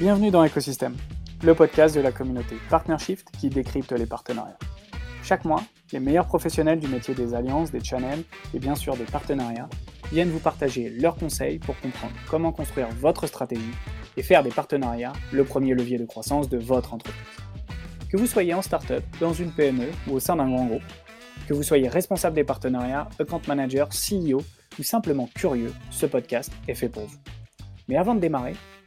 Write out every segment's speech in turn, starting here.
Bienvenue dans Ecosystem, le podcast de la communauté Partnershift qui décrypte les partenariats. Chaque mois, les meilleurs professionnels du métier des alliances, des channels et bien sûr des partenariats viennent vous partager leurs conseils pour comprendre comment construire votre stratégie et faire des partenariats le premier levier de croissance de votre entreprise. Que vous soyez en startup, dans une PME ou au sein d'un grand groupe, que vous soyez responsable des partenariats, account manager, CEO ou simplement curieux, ce podcast est fait pour vous. Mais avant de démarrer,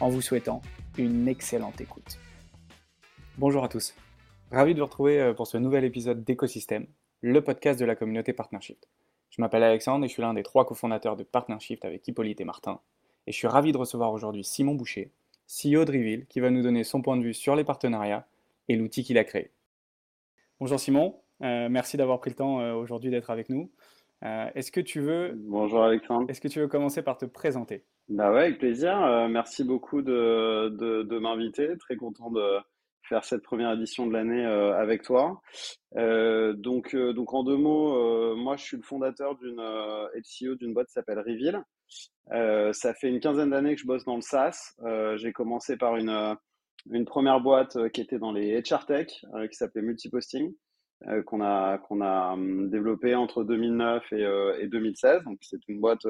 en vous souhaitant une excellente écoute. Bonjour à tous. Ravi de vous retrouver euh, pour ce nouvel épisode d'Écosystème, le podcast de la communauté Partnership. Je m'appelle Alexandre et je suis l'un des trois cofondateurs de Partnership avec Hippolyte et Martin. Et je suis ravi de recevoir aujourd'hui Simon Boucher, CEO de Reveal, qui va nous donner son point de vue sur les partenariats et l'outil qu'il a créé. Bonjour Simon, euh, merci d'avoir pris le temps euh, aujourd'hui d'être avec nous. Est-ce que tu veux Bonjour Alexandre. Est-ce que tu veux commencer par te présenter? Bah ouais, avec plaisir. Euh, merci beaucoup de, de, de m'inviter. Très content de faire cette première édition de l'année euh, avec toi. Euh, donc, euh, donc en deux mots, euh, moi je suis le fondateur d'une et CEO d'une boîte qui s'appelle Reveal. ça fait une quinzaine d'années que je bosse dans le SaaS. J'ai commencé par une, une première boîte qui était dans les HR Tech, qui s'appelait Multiposting. Qu'on a qu'on a hum, développé entre 2009 et, et 2016 donc c'est une boîte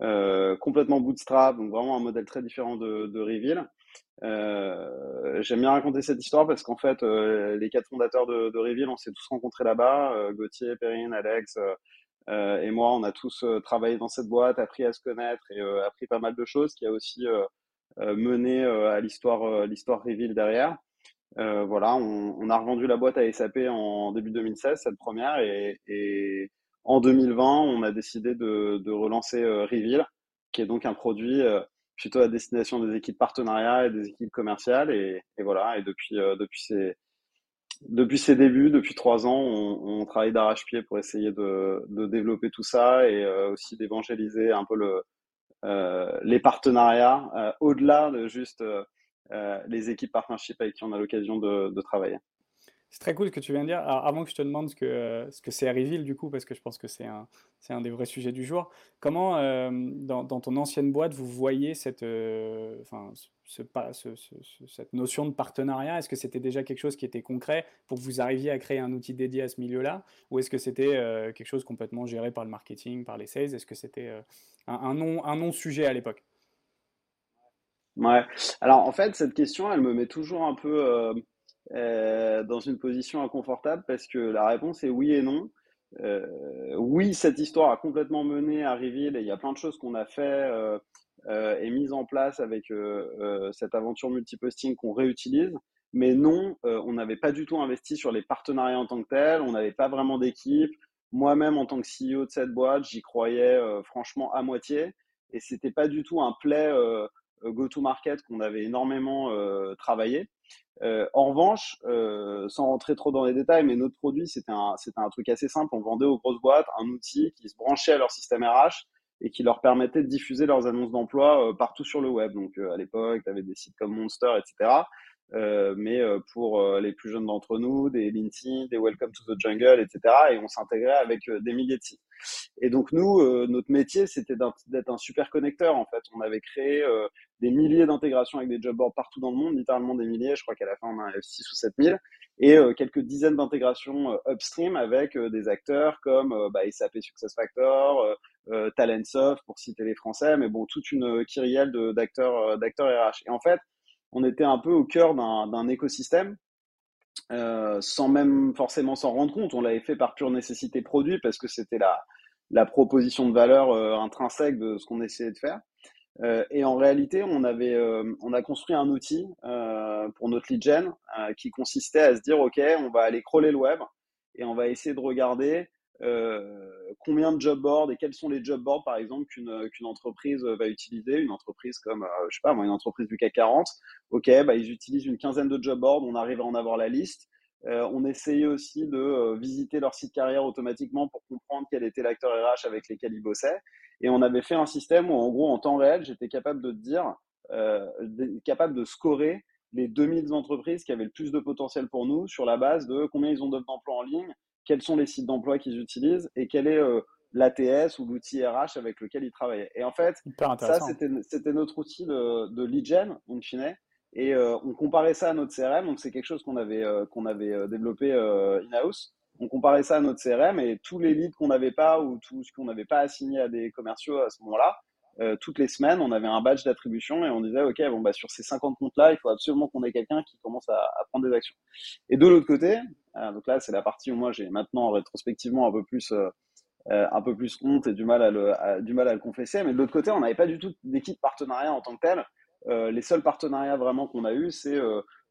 euh, complètement bootstrap, donc vraiment un modèle très différent de, de Reveal. Euh, J'aime bien raconter cette histoire parce qu'en fait, euh, les quatre fondateurs de, de Reveal, on s'est tous rencontrés là-bas. Euh, Gauthier, Perrine, Alex euh, et moi, on a tous travaillé dans cette boîte, appris à se connaître et appris pas mal de choses qui a aussi mené à l'histoire l'histoire Reveal derrière. Voilà, on, on, a revendu la boîte à SAP en début 2016, cette première, et, et en 2020, on a décidé de, de relancer euh, Reveal, qui est donc un produit euh, plutôt à destination des équipes partenariats et des équipes commerciales. Et, et voilà, et depuis, euh, depuis, ces, depuis ses débuts, depuis trois ans, on, on travaille d'arrache-pied pour essayer de, de, développer tout ça et aussi d'évangéliser un peu le, les partenariats au-delà de juste les équipes partnership avec qui on a l'occasion de, travailler. C'est très cool ce que tu viens de dire. Avant que je te demande ce que ce que c'est Reveal, du coup, parce que je pense que c'est un, des vrais sujets du jour, comment, euh, dans, ton ancienne boîte, vous voyez cette, euh, enfin, ce, ce, ce, cette notion de partenariat? Est-ce que c'était déjà quelque chose qui était concret pour que vous arriviez à créer un outil dédié à ce milieu-là? Ou est-ce que c'était euh, quelque chose complètement géré par le marketing, par les sales? Est-ce que c'était un non-sujet à l'époque? Ouais. Alors, en fait, cette question, elle me met toujours un peu euh, dans une position inconfortable parce que la réponse est oui et non. Euh, oui, cette histoire a complètement mené à Reveal et il y a plein de choses qu'on a fait euh, euh et mises en place avec euh, cette aventure multiposting qu'on réutilise. Mais non, on n'avait pas du tout investi sur les partenariats en tant que tels, on n'avait pas vraiment d'équipe. Moi-même, en tant que CEO de cette boîte, j'y croyais franchement à moitié et c'était pas du tout un play go-to-market qu'on avait énormément travaillé. Euh, en revanche, euh, sans rentrer trop dans les détails, mais notre produit, c'était un, un truc assez simple. On vendait aux grosses boîtes un outil qui se branchait à leur système RH et qui leur permettait de diffuser leurs annonces d'emploi euh, partout sur le web. Donc, à l'époque, tu avais des sites comme Monster, etc. Euh, mais euh, pour euh, les plus jeunes d'entre nous, des LinkedIn, des Welcome to the Jungle, etc. Et on s'intégrait avec des milliers de sites. Et donc nous, notre métier, c'était d'être un super connecteur. En fait, on avait créé des milliers d'intégrations avec des job boards partout dans le monde, littéralement des milliers. Je crois qu'à la fin, on en a 6 ou 7 000 et quelques dizaines d'intégrations upstream avec des acteurs comme bah, SAP SuccessFactor, euh, Talentsoft pour citer les Français, mais bon, toute une kyrielle d'acteurs d'acteurs RH. Et en fait, on était un peu au cœur d'un écosystème, euh, sans même forcément s'en rendre compte. On l'avait fait par pure nécessité produit parce que c'était la, la proposition de valeur euh, intrinsèque de ce qu'on essayait de faire. Euh, et en réalité, on avait, on a construit un outil pour notre lead gen qui consistait à se dire, ok, on va aller crawler le web et on va essayer de regarder combien de job boards et quels sont les job boards, par exemple, qu'une qu'une entreprise va utiliser? Une entreprise comme, je sais pas moi, une entreprise du CAC 40. OK, bah, ils utilisent une quinzaine de job boards, on arrive à en avoir la liste. on essayait aussi de visiter leur site carrière automatiquement pour comprendre quel était l'acteur RH avec lesquels ils bossaient. Et on avait fait un système où, en gros, en temps réel, j'étais capable de dire, capable de scorer les 2000 entreprises qui avaient le plus de potentiel pour nous sur la base de combien ils ont d'offres d'emploi en ligne, quels sont les sites d'emploi qu'ils utilisent et quel est euh, l'ATS ou l'outil RH avec lequel ils travaillaient. Et en fait, ça, c'était notre outil de, de lead gen, in fine. Et euh, on comparait ça à notre CRM. Donc, c'est quelque chose qu'on avait, euh, qu'on avait développé in-house. On comparait ça à notre CRM et tous les leads qu'on n'avait pas ou tout ce qu'on n'avait pas assigné à des commerciaux à ce moment-là, euh, toutes les semaines, on avait un badge d'attribution et on disait, OK, bon, bah, sur ces 50 comptes-là, il faut absolument qu'on ait quelqu'un qui commence à, à, prendre des actions. Et de l'autre côté, donc là, c'est la partie où moi, j'ai maintenant rétrospectivement un peu plus, euh, euh, un peu plus honte et du mal à le, du mal à le confesser. Mais de l'autre côté, on n'avait pas du tout d'équipe partenariat en tant que tel. les seuls partenariats vraiment qu'on a eu, c'est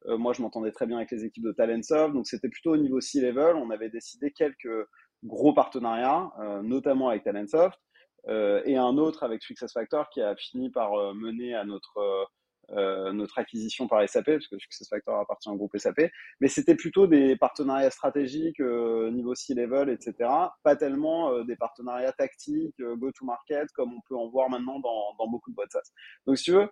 moi, je m'entendais très bien avec les équipes de Talentsoft, donc c'était plutôt au niveau C-level. On avait décidé quelques gros partenariats, notamment avec Talentsoft. Euh, et un autre avec SuccessFactor qui a fini par euh, mener à notre euh, notre acquisition par SAP, parce que SuccessFactor appartient au groupe SAP, mais c'était plutôt des partenariats stratégiques niveau C-level, etc. Pas tellement des partenariats tactiques, go-to-market, comme on peut en voir maintenant dans, dans beaucoup de boîtes SaaS. Donc, si tu veux,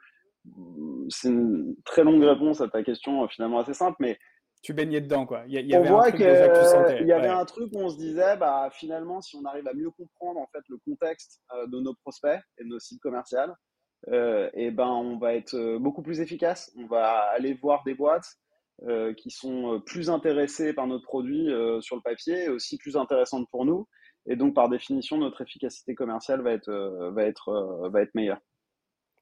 c'est une très longue réponse à ta question, finalement assez simple, mais tu baignais dedans, quoi. Il y, on avait voit un truc déjà que tu sentais. Il y avait un truc où on se disait, bah, finalement, si on arrive à mieux comprendre en fait le contexte euh, de nos prospects et de nos sites commerciaux, euh, et ben, on va être euh, beaucoup plus efficace. On va aller voir des boîtes euh, qui sont plus intéressées par notre produit sur le papier et aussi plus intéressantes pour nous. Et donc, par définition, notre efficacité commerciale va être, va être, va être meilleure.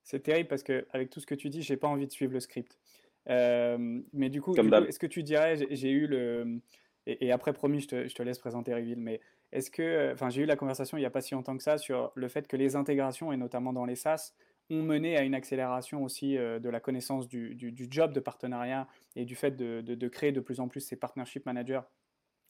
C'est terrible parce que avec tout ce que tu dis, j'ai pas envie de suivre le script. Mais du coup, est-ce que tu dirais, j'ai eu le. Et, après, promis, je te, je te, laisse présenter Reveal, mais est-ce que. Enfin, j'ai eu la conversation il n'y a pas si longtemps que ça sur le fait que les intégrations, et notamment dans les SaaS, ont mené à une accélération aussi euh, de la connaissance du, du, job de partenariat et du fait de, de, créer de plus en plus ces partnership managers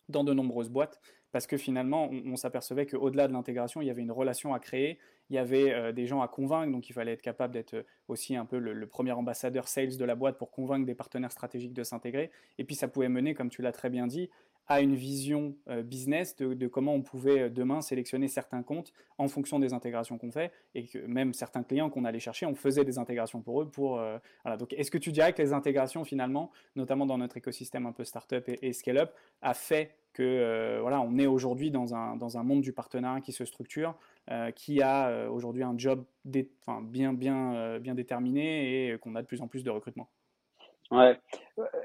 dans de nombreuses boîtes, parce que finalement, on, s'apercevait qu'au-delà de l'intégration, il y avait une relation à créer, il y avait euh, des gens à convaincre, donc il fallait être capable d'être euh, aussi un peu le, premier ambassadeur sales de la boîte pour convaincre des partenaires stratégiques de s'intégrer. Et puis ça pouvait mener, comme tu l'as très bien dit, à une vision euh, business de, comment on pouvait demain sélectionner certains comptes en fonction des intégrations qu'on fait et que même certains clients qu'on allait chercher, on faisait des intégrations pour eux. Pour, voilà. Donc, est-ce que tu dirais que les intégrations finalement, notamment dans notre écosystème un peu startup et, et scale-up, a fait que euh, voilà, on est aujourd'hui dans un, dans un monde du partenariat qui se structure, euh, qui a euh, aujourd'hui un job bien, bien, bien déterminé et qu'on a de plus en plus de recrutement? Ouais.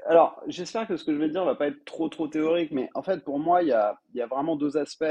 Alors, j'espère que ce que je vais dire va pas être trop trop théorique, mais en fait, pour moi, il y a, y a, vraiment deux aspects.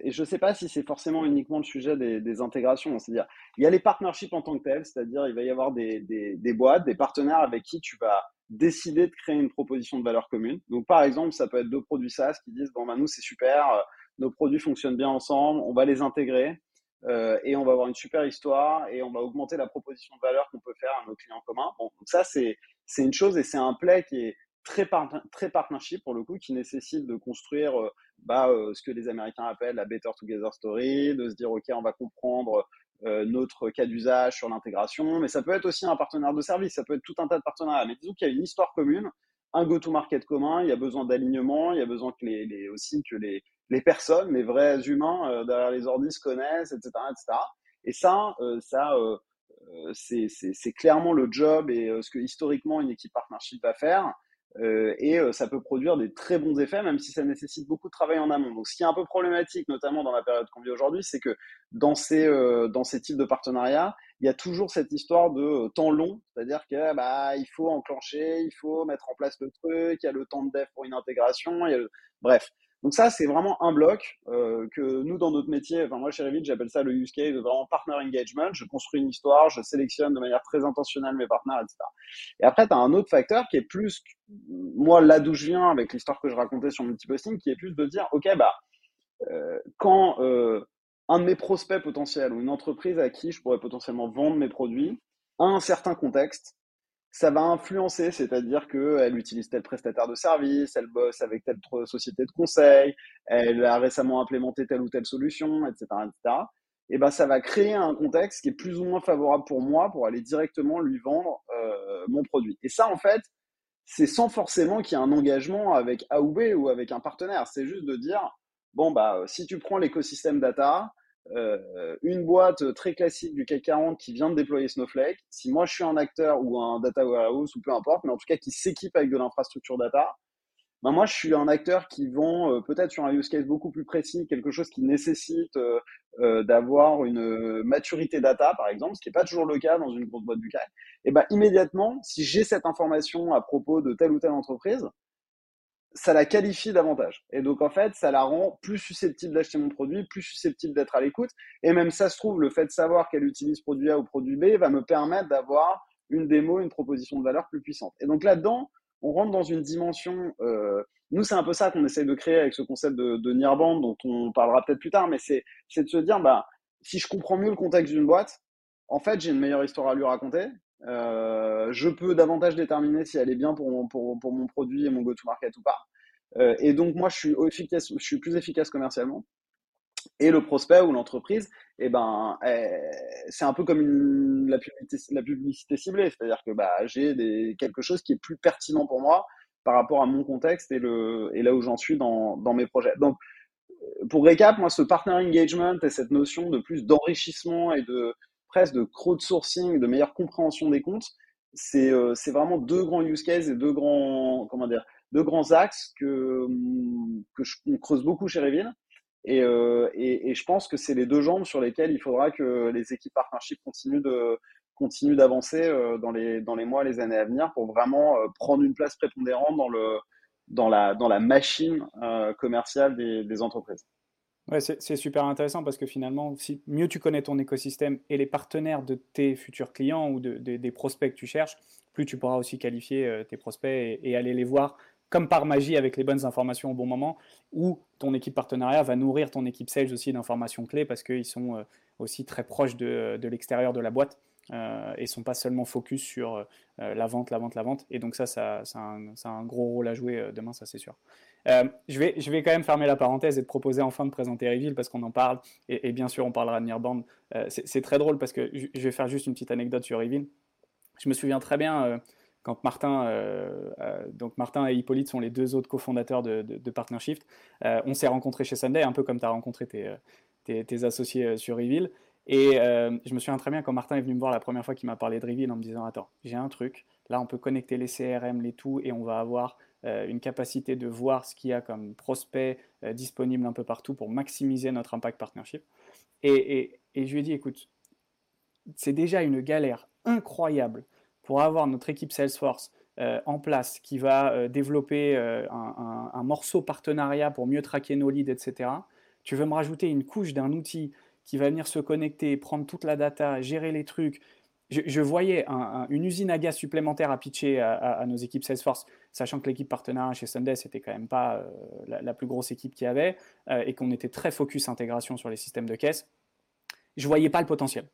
et je ne sais pas si c'est forcément uniquement le sujet des, intégrations. C'est-à-dire, il y a les partnerships en tant que tels, c'est-à-dire il va y avoir des, des, boîtes, des partenaires avec qui tu vas décider de créer une proposition de valeur commune. Donc, par exemple, ça peut être deux produits SaaS qui disent, bon, ben, nous, c'est super, euh, nos produits fonctionnent bien ensemble, on va les intégrer euh, et on va avoir une super histoire et on va augmenter la proposition de valeur qu'on peut faire à nos clients communs. Bon, donc ça, c'est, une chose et c'est un play qui est très, très partnership pour le coup, qui nécessite de construire euh, bah, euh, ce que les Américains appellent la Better Together Story, de se dire, OK, on va comprendre notre cas d'usage sur l'intégration, mais ça peut être aussi un partenaire de service, ça peut être tout un tas de partenariats. Mais disons qu'il y a une histoire commune, un go-to-market commun, il y a besoin d'alignement, il y a besoin que les, aussi que les, les personnes, les vrais humains euh, derrière les ordis se connaissent, etc. etc. Et ça, euh, ça euh, c'est clairement le job et ce que historiquement une équipe partnership va faire. Et ça peut produire des très bons effets, même si ça nécessite beaucoup de travail en amont. Donc, ce qui est un peu problématique, notamment dans la période qu'on vit aujourd'hui, c'est que dans ces, dans ces types de partenariats, il y a toujours cette histoire de temps long, c'est-à-dire que bah, il faut enclencher, il faut mettre en place le truc, il y a le temps de dev pour une intégration, il y a bref. Donc ça, c'est vraiment un bloc euh, que nous, dans notre métier, enfin moi chez Revit, j'appelle ça le use case, vraiment partner engagement. Je construis une histoire, je sélectionne de manière très intentionnelle mes partenaires, etc. Et après, tu as un autre facteur qui est plus, moi là d'où je viens avec l'histoire que je racontais sur multiposting, qui est plus de dire, ok, bah euh, quand euh, un de mes prospects potentiels ou une entreprise à qui je pourrais potentiellement vendre mes produits a un certain contexte, ça va influencer, c'est-à-dire qu'elle utilise tel prestataire de service, elle bosse avec telle société de conseil, elle a récemment implémenté telle ou telle solution, etc.. Et ben, ça va créer un contexte qui est plus ou moins favorable pour moi pour aller directement lui vendre euh, mon produit. Et ça, en fait, c'est sans forcément qu'il y ait un engagement avec A ou B ou avec un partenaire. C'est juste de dire, bon, bah, si tu prends l'écosystème data, euh, une boîte très classique du CAC 40 qui vient de déployer Snowflake, si moi je suis un acteur ou un data warehouse ou peu importe, mais en tout cas qui s'équipe avec de l'infrastructure data, ben moi je suis un acteur qui vend euh, peut-être sur un use case beaucoup plus précis, quelque chose qui nécessite euh, d'avoir une maturité data par exemple, ce qui n'est pas toujours le cas dans une grosse boîte du CAC. Et ben immédiatement, si j'ai cette information à propos de telle ou telle entreprise, ça la qualifie davantage. Et donc, en fait, ça la rend plus susceptible d'acheter mon produit, plus susceptible d'être à l'écoute. Et même ça se trouve, le fait de savoir qu'elle utilise produit A ou produit B va me permettre d'avoir une démo, une proposition de valeur plus puissante. Et donc là-dedans, on rentre dans une dimension. Euh, nous, c'est un peu ça qu'on essaye de créer avec ce concept de, de dont on parlera peut-être plus tard, mais c'est de se dire, bah, si je comprends mieux le contexte d'une boîte, en fait, j'ai une meilleure histoire à lui raconter. Euh, je peux davantage déterminer si elle est bien pour mon, produit et mon go-to-market ou pas. Euh, et donc, moi, je suis, plus efficace commercialement. Et le prospect ou l'entreprise, eh ben, eh, c'est un peu comme la, publicité, ciblée. C'est-à-dire que bah, j'ai quelque chose qui est plus pertinent pour moi par rapport à mon contexte et là où j'en suis dans, dans mes projets. Donc, pour récap, moi, ce partner engagement et cette notion de plus d'enrichissement et de, presque de crowdsourcing, de meilleure compréhension des comptes, c'est euh, vraiment deux grands use cases et deux grands, comment dire, deux grands axes que, que je, on creuse beaucoup chez Revil. Et, euh, et, et, je pense que c'est les deux jambes sur lesquelles il faudra que les équipes partnership continuent de continuent d'avancer euh, dans les dans les mois, les années à venir pour vraiment prendre une place prépondérante dans le dans la dans la machine commerciale des entreprises. Ouais, c'est super intéressant parce que finalement, si mieux tu connais ton écosystème et les partenaires de tes futurs clients ou de, des prospects que tu cherches, plus tu pourras aussi qualifier euh, tes prospects et, aller les voir comme par magie avec les bonnes informations au bon moment, ou ton équipe partenariat va nourrir ton équipe sales aussi d'informations clés parce qu'ils sont euh, aussi très proches de l'extérieur de la boîte euh, et sont pas seulement focus sur euh, la vente, la vente, la vente. Et donc ça, ça, ça, a, un, gros rôle à jouer demain, ça c'est sûr. Euh, je, vais, je vais quand même fermer la parenthèse et te proposer enfin de présenter Reveal parce qu'on en parle. Et, bien sûr, on parlera de Nearband. Euh, c'est très drôle parce que je vais faire juste une petite anecdote sur Reveal. Je me souviens très bien euh, quand Martin, donc Martin et Hippolyte sont les deux autres cofondateurs de, de, Partnershift. on s'est rencontrés chez Sunday, un peu comme tu as rencontré tes, tes, associés sur Reveal. Et je me souviens très bien quand Martin est venu me voir la première fois qu'il m'a parlé de Reveal en me disant Attends, j'ai un truc. Là, on peut connecter les CRM, les tout, et on va avoir euh, une capacité de voir ce qu'il y a comme prospect euh, disponible un peu partout pour maximiser notre impact partnership. Et, je lui ai dit, écoute, c'est déjà une galère incroyable pour avoir notre équipe Salesforce euh, en place qui va développer un, morceau partenariat pour mieux traquer nos leads, etc. Tu veux me rajouter une couche d'un outil qui va venir se connecter, prendre toute la data, gérer les trucs, je, voyais une usine à gaz supplémentaire à pitcher à, nos équipes Salesforce, sachant que l'équipe partenaire chez Sunday, c'était quand même pas euh, la, plus grosse équipe qu'il y avait, euh, et qu'on était très focus intégration sur les systèmes de caisse. Je voyais pas le potentiel.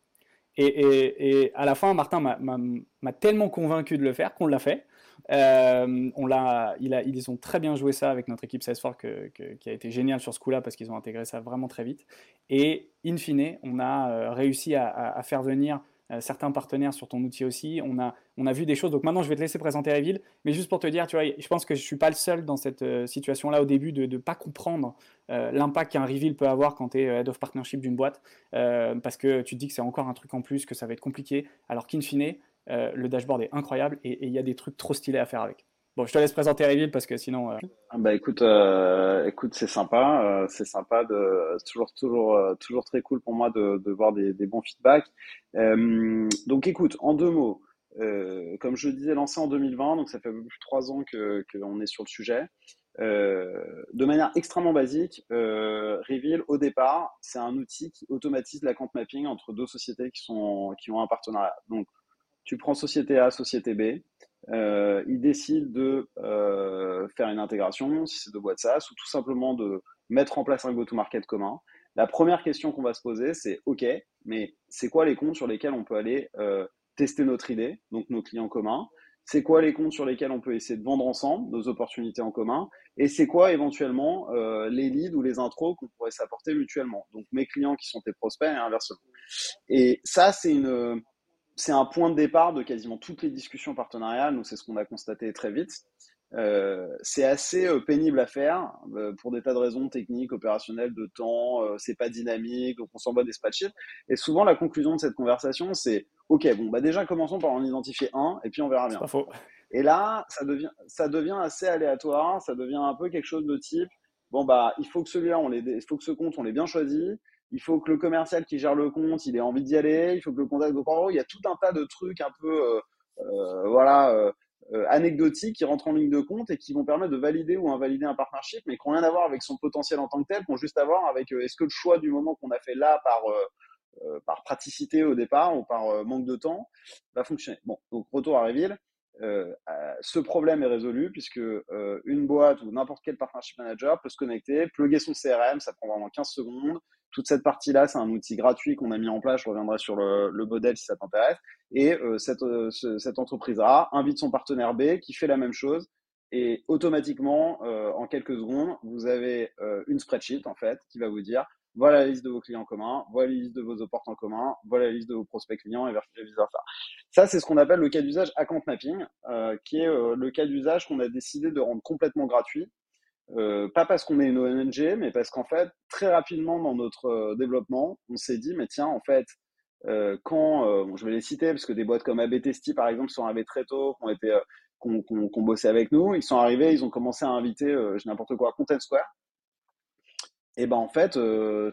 Et, à la fin, Martin m'a tellement convaincu de le faire qu'on l'a fait. Euh, on l'a, a, ils ont très bien joué ça avec notre équipe Salesforce qui a été génial sur ce coup-là parce qu'ils ont intégré ça vraiment très vite. Et in fine, on a réussi à, faire venir euh, certains partenaires sur ton outil aussi. On a, vu des choses. Donc maintenant, je vais te laisser présenter Revil. Mais juste pour te dire, je pense que je ne suis pas le seul dans cette euh, situation-là au début de ne pas comprendre euh, l'impact qu'un reveal peut avoir quand tu es head of partnership d'une boîte. parce que tu te dis que c'est encore un truc en plus, que ça va être compliqué. Alors qu'in fine, le dashboard est incroyable et il y a des trucs trop stylés à faire avec. Bon, je te laisse présenter Reveal parce que sinon. Euh... Ah bah écoute, euh, écoute, c'est sympa, euh, c'est sympa de, toujours, toujours, euh, toujours très cool pour moi de, voir des, bons feedbacks. Euh, donc écoute, en deux mots, comme je le disais, lancé en 2020, donc ça fait plus de trois ans que qu'on est sur le sujet. de manière extrêmement basique, Reveal au départ, c'est un outil qui automatise l'account mapping entre deux sociétés qui sont qui ont un partenariat. Donc tu prends société A, société B euh, ils décident de euh, faire une intégration, si c'est de boîtes SaaS, ou tout simplement de mettre en place un go-to-market commun. La première question qu'on va se poser, c'est OK, mais c'est quoi les comptes sur lesquels on peut aller euh, tester notre idée, donc nos clients communs? C'est quoi les comptes sur lesquels on peut essayer de vendre ensemble, nos opportunités en commun, et c'est quoi éventuellement les leads ou les intros qu'on pourrait s'apporter mutuellement? Donc mes clients qui sont tes prospects et inversement. Et ça, c'est une, c'est un point de départ de quasiment toutes les discussions partenariales. Nous, c'est ce qu'on a constaté très vite. Euh, c'est assez euh, pénible à faire euh, pour des tas de raisons techniques, opérationnelles, de temps. c'est pas dynamique, donc on s'envoie des spreadsheets. Et souvent, la conclusion de cette conversation, c'est OK, bon, bah déjà commençons par en identifier un, et puis on verra bien. Pas faux. Et là, ça devient, ça devient assez aléatoire. Ça devient un peu quelque chose de type bon bah, il faut que celui-là, on il faut que ce compte, on l'ait bien choisi. Il faut que le commercial qui gère le compte, il ait envie d'y aller. Il faut que le contact. Gros, il y a tout un tas de trucs un peu, voilà euh, anecdotiques qui rentrent en ligne de compte et qui vont permettre de valider ou invalider un partnership, mais qui n'ont rien à voir avec son potentiel en tant que tel, qui ont juste à voir avec euh, est-ce que le choix du moment qu'on a fait là par, euh, par praticité au départ ou par manque de temps va fonctionner. Bon, donc retour à Reville. ce problème est résolu puisque une boîte ou n'importe quel partnership manager peut se connecter, plugger son CRM, ça prend vraiment 15 secondes, toute cette partie-là, c'est un outil gratuit qu'on a mis en place. Je reviendrai sur le, modèle si ça t'intéresse. Et euh, cette, euh, entreprise A invite son partenaire B qui fait la même chose. Et automatiquement, euh, en quelques secondes, vous avez une spreadsheet en fait qui va vous dire voilà la liste de vos clients communs, voilà la liste de vos opportunités en commun, voilà la liste de vos prospects clients et vice versa. Ça, c'est ce qu'on appelle le cas d'usage account mapping, qui est le cas d'usage qu'on a décidé de rendre complètement gratuit euh, pas parce qu'on est une ONG, mais parce qu'en fait, très rapidement dans notre euh, développement, on s'est dit, mais tiens, en fait, euh, quand, je vais les citer, parce que des boîtes comme ABTST, par exemple, sont arrivées très tôt, qui ont été, bossé avec nous, ils sont arrivés, ils ont commencé à inviter, je n'importe quoi, Content Square. Et ben en fait,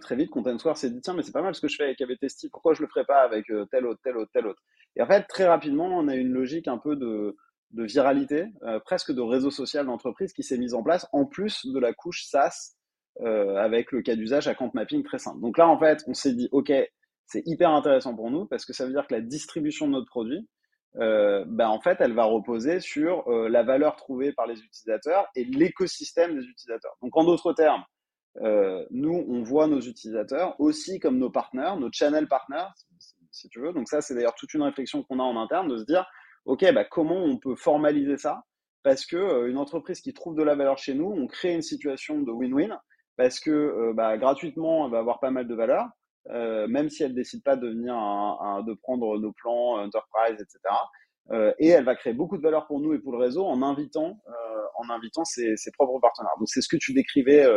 très vite, Content Square s'est dit, tiens, mais c'est pas mal ce que je fais avec ABTST, pourquoi je le ferais pas avec tel autre, tel autre, tel autre? Et en fait, très rapidement, on a une logique un peu de, de viralité, euh, presque de réseau social d'entreprise qui s'est mise en place, en plus de la couche SaaS euh, avec le cas d'usage à compte mapping très simple. Donc là, en fait, on s'est dit, OK, c'est hyper intéressant pour nous parce que ça veut dire que la distribution de notre produit, euh, ben, en fait, elle va reposer sur la valeur trouvée par les utilisateurs et l'écosystème des utilisateurs. Donc, en d'autres termes, nous, on voit nos utilisateurs aussi comme nos partenaires, nos channel partners, si tu veux. Donc ça, c'est d'ailleurs toute une réflexion qu'on a en interne de se dire, OK, bah, comment on peut formaliser ça? Parce que euh, une entreprise qui trouve de la valeur chez nous, on crée une situation de win-win parce que euh, bah, gratuitement, elle va avoir pas mal de valeur, euh, même si elle décide pas de venir de prendre nos plans enterprise, etc. et elle va créer beaucoup de valeur pour nous et pour le réseau en invitant, en invitant ses, ses, propres partenaires. Donc c'est ce que tu décrivais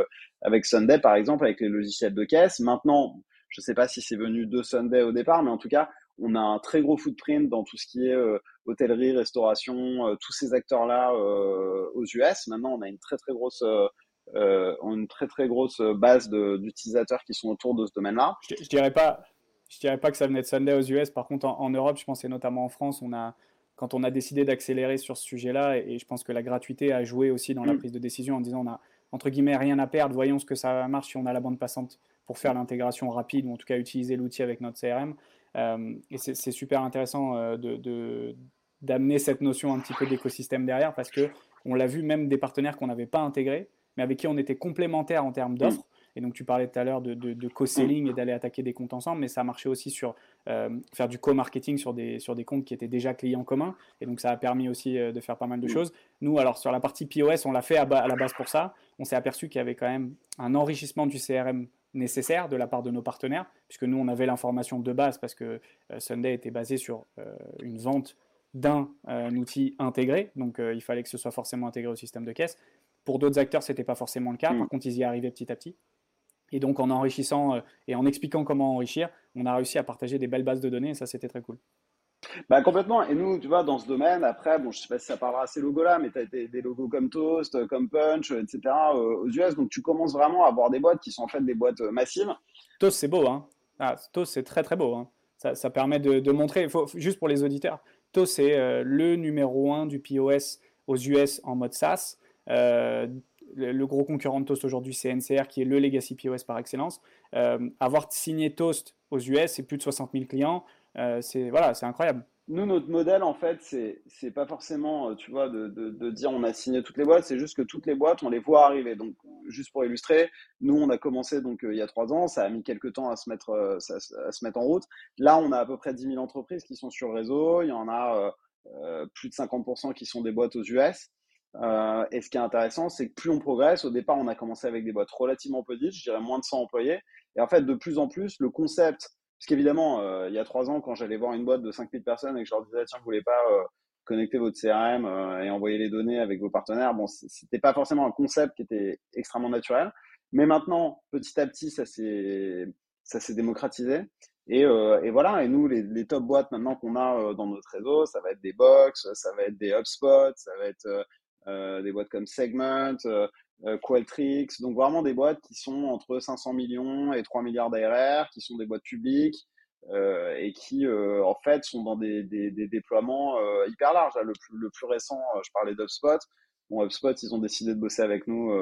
avec Sunday par exemple, avec les logiciels de caisse. Maintenant, je ne sais pas si c'est venu de Sunday au départ, mais en tout cas, on a un très gros footprint dans tout ce qui est euh, hôtellerie, restauration, euh, tous ces acteurs-là euh, aux US. Maintenant, on a une très très grosse une très très grosse base d'utilisateurs qui sont autour de ce domaine-là. Je, je, dirais pas, je dirais pas que ça venait de Sunday aux US. Par contre, en, Europe, je pense et notamment en France, on a quand on a décidé d'accélérer sur ce sujet-là, et, je pense que la gratuité a joué aussi dans la mm. prise de décision en disant on a entre guillemets rien à perdre, voyons ce que ça marche si on a la bande passante pour faire l'intégration rapide ou en tout cas utiliser l'outil avec notre CRM. Euh, et c'est super intéressant euh, de, d'amener cette notion un petit peu d'écosystème derrière parce que on l'a vu même des partenaires qu'on n'avait pas intégrés, mais avec qui on était complémentaires en termes d'offres. Et donc tu parlais tout à l'heure de, de, co-selling et d'aller attaquer des comptes ensemble, mais ça a marché aussi sur euh, faire du co-marketing sur des, sur des comptes qui étaient déjà clients communs. Et donc ça a permis aussi de faire pas mal de choses. Nous, alors sur la partie POS, on l'a fait à, à, la base pour ça. On s'est aperçu qu'il y avait quand même un enrichissement du CRM nécessaire de la part de nos partenaires, puisque nous, on avait l'information de base parce que euh, Sunday était basé sur euh, une vente d'un euh, outil intégré, donc il fallait que ce soit forcément intégré au système de caisse. Pour d'autres acteurs, ce n'était pas forcément le cas, mm. par contre, ils y arrivaient petit à petit. Et donc, en enrichissant et en expliquant comment enrichir, on a réussi à partager des belles bases de données, et ça, c'était très cool. Bah, complètement. Et nous, tu vois, dans ce domaine, après, bon, je sais pas si ça parlera à ces logos-là, mais tu as des, logos comme Toast, comme Punch, etc. Euh, aux US. Donc, tu commences vraiment à avoir des boîtes qui sont en fait des boîtes euh, massives. Toast, c'est beau, hein. Ah, Toast, c'est très, très beau. Hein. Ça, ça, permet de, montrer, faut, juste pour les auditeurs, Toast, c'est euh, le numéro un du POS aux US en mode SaaS. le, gros concurrent de Toast aujourd'hui, c'est NCR, qui est le legacy POS par excellence. avoir signé Toast aux US, c'est plus de 60 000 clients. Euh, c'est voilà, c'est incroyable. Nous, notre modèle, en fait, c'est c'est pas forcément, euh, tu vois, de, de, dire on a signé toutes les boîtes, c'est juste que toutes les boîtes, on les voit arriver. Donc, juste pour illustrer, nous, on a commencé donc euh, il y a trois ans, ça a mis quelques temps à se mettre à se mettre en route. Là, on a à peu près 10 000 entreprises qui sont sur le réseau. Il y en a plus de 50% qui sont des boîtes aux US. et ce qui est intéressant, c'est que plus on progresse, au départ, on a commencé avec des boîtes relativement petites, je dirais moins de 100 employés. Et en fait, de plus en plus, le concept, parce qu'évidemment, il y a trois ans, quand j'allais voir une boîte de 5000 personnes et que je leur disais, tiens, vous voulez pas connecter votre CRM et envoyer les données avec vos partenaires, bon, c'était pas forcément un concept qui était extrêmement naturel. Mais maintenant, petit à petit, ça s'est ça s'est démocratisé. Et, euh, et, voilà, et nous, les, les top boîtes maintenant qu'on a euh, dans notre réseau, ça va être des Box, ça va être des HubSpot, ça va être euh, euh des boîtes comme Segment, euh, euh, Qualtrics, donc vraiment des boîtes qui sont entre 500 millions et 3 milliards d'ARR, qui sont des boîtes publiques et qui, en fait, sont dans des, des, des déploiements hyper larges. le, plus, le plus récent, je parlais d'HubSpot. Bon, HubSpot, ils ont décidé de bosser avec nous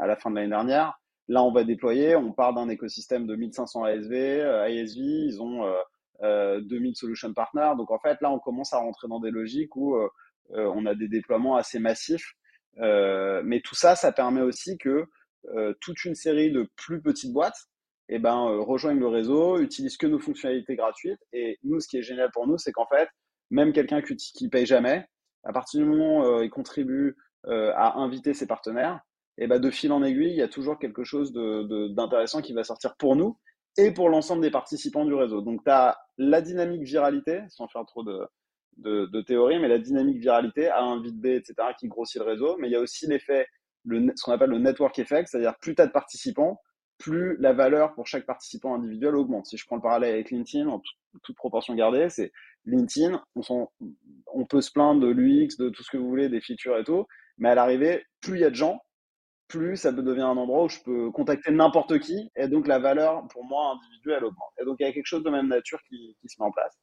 à la fin de l'année dernière. Là, on va déployer, on part d'un écosystème de 1500 ASV, ISV, ils ont euh, 2000 solution partners. Donc, en fait, là, on commence à rentrer dans des logiques où euh, on a des déploiements assez massifs. Euh, mais tout ça, ça permet aussi que euh, toute une série de plus petites boîtes eh ben, rejoignent le réseau, utilisent que nos fonctionnalités gratuites. Et nous, ce qui est génial pour nous, c'est qu'en fait, même quelqu'un qui, qui paye jamais, à partir du moment où il contribue à inviter ses partenaires, et bah, de fil en aiguille, il y a toujours quelque chose d'intéressant qui va sortir pour nous et pour l'ensemble des participants du réseau. Donc, tu as la dynamique viralité, sans faire trop de, de, théorie, mais la dynamique viralité A, 1, vite B, etc., qui grossit le réseau. Mais il y a aussi l'effet, ce qu'on appelle le network effect, c'est-à-dire plus tu as de participants, plus la valeur pour chaque participant individuel augmente. Si je prends le parallèle avec LinkedIn, en toute proportion gardée, c'est LinkedIn, on, on peut se plaindre de l'UX, de tout ce que vous voulez, des features et tout, mais à l'arrivée, plus il y a de gens, plus ça devenir un endroit où je peux contacter n'importe qui, et donc la valeur pour moi individuelle augmente. Et donc il y a quelque chose de même nature qui, se met en place.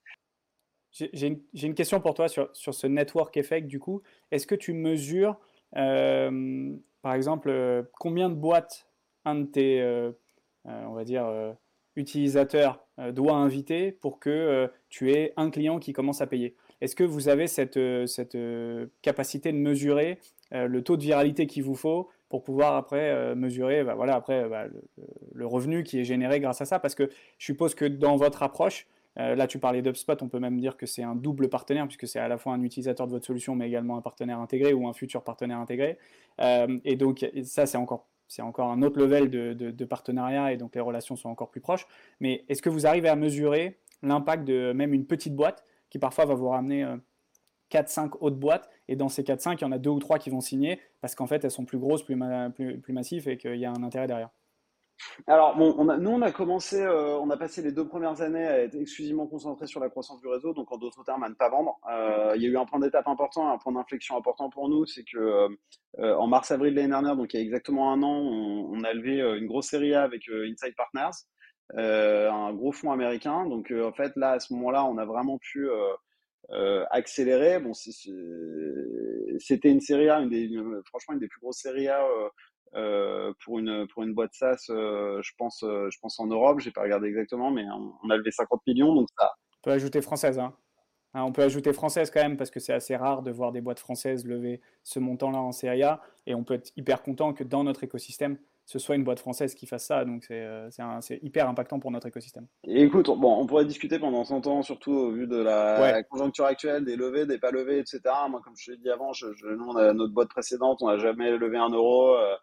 J'ai une, question pour toi sur, sur, ce network effect du coup. Est-ce que tu mesures, euh, par exemple, euh, combien de boîtes un de tes, euh, on va dire, utilisateurs doit inviter pour que tu aies un client qui commence à payer? Est-ce que vous avez cette, cette capacité de mesurer le taux de viralité qu'il vous faut pour pouvoir après mesurer bah, voilà, après, bah, le, revenu qui est généré grâce à ça? Parce que je suppose que dans votre approche, euh, là tu parlais d'UpSpot, on peut même dire que c'est un double partenaire, puisque c'est à la fois un utilisateur de votre solution, mais également un partenaire intégré ou un futur partenaire intégré. Euh, et donc ça, c'est encore, c'est encore un autre level de, partenariat, et donc les relations sont encore plus proches. Mais est-ce que vous arrivez à mesurer l'impact de même une petite boîte qui parfois va vous ramener 4-5 autres boîtes. Et dans ces 4-5, il y en a deux ou trois qui vont signer parce qu'en fait, elles sont plus grosses, plus, plus, massives et qu'il y a un intérêt derrière? Alors, on a, nous, on a commencé, euh, on a passé les deux premières années à être exclusivement concentré sur la croissance du réseau, donc en d'autres termes, à ne pas vendre. Euh, il y a eu un point d'étape important, un point d'inflexion important pour nous, c'est que euh, en mars-avril de l'année dernière, donc il y a exactement un an, on, a levé une grosse série A avec Inside Partners, un gros fonds américain. Donc, en fait, là, à ce moment-là, on a vraiment pu accéléré. Bon, c'était une série A, franchement une des plus grosses séries A euh, euh, pour une pour une boîte SaaS. je pense, je pense en Europe. J'ai pas regardé exactement, mais on, a levé 50 millions, donc ça. On peut ajouter française, hein. hein. on peut ajouter française quand même parce que c'est assez rare de voir des boîtes françaises lever ce montant-là en série A et on peut être hyper content que dans notre écosystème, ce soit une boîte française qui fasse ça. Donc c'est euh, hyper impactant pour notre écosystème. Et écoute, bon, on pourrait discuter pendant 100 ans, surtout au vu de la, conjoncture actuelle, des levées, des pas levées, etc. Moi, comme je l'ai dit avant, je, nous, on a notre boîte précédente, on n'a jamais levé un euro euh,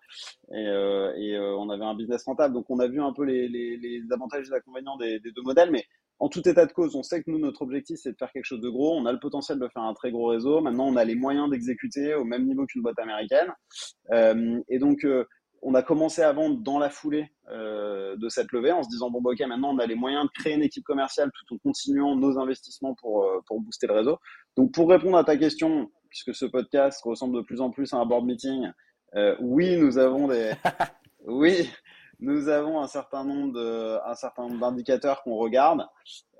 et, euh, et on avait un business rentable. Donc on a vu un peu les, les, les avantages et les inconvénients des, des, deux modèles. Mais en tout état de cause, on sait que nous, notre objectif, c'est de faire quelque chose de gros. On a le potentiel de faire un très gros réseau. Maintenant, on a les moyens d'exécuter au même niveau qu'une boîte américaine. Euh, et donc, on a commencé à vendre dans la foulée euh, de cette levée en se disant bon bah, ok maintenant on a les moyens de créer une équipe commerciale tout en continuant nos investissements pour, euh, pour booster le réseau. Donc pour répondre à ta question, puisque ce podcast ressemble de plus en plus à un board meeting, euh, oui nous avons des oui nous avons un certain nombre de un certain nombre d'indicateurs qu'on regarde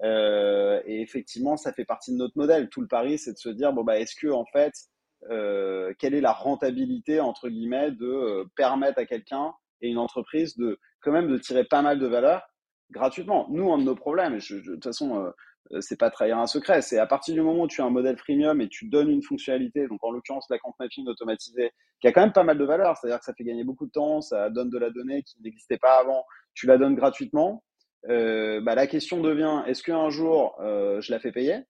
et effectivement ça fait partie de notre modèle. Tout le pari c'est de se dire bon bah est-ce que en fait euh, quelle est la rentabilité entre guillemets de euh, permettre à quelqu'un et une entreprise de quand même de tirer pas mal de valeur gratuitement. Nous, un de nos problèmes, je, de toute façon, euh, c'est pas trahir un secret, c'est à partir du moment où tu as un modèle freemium et tu donnes une fonctionnalité, donc en l'occurrence la compte mapping automatisé, qui a quand même pas mal de valeur, c'est-à-dire que ça fait gagner beaucoup de temps, ça donne de la donnée qui n'existait pas avant, tu la donnes gratuitement. Euh, bah, la question devient est-ce qu'un jour je la fais payer?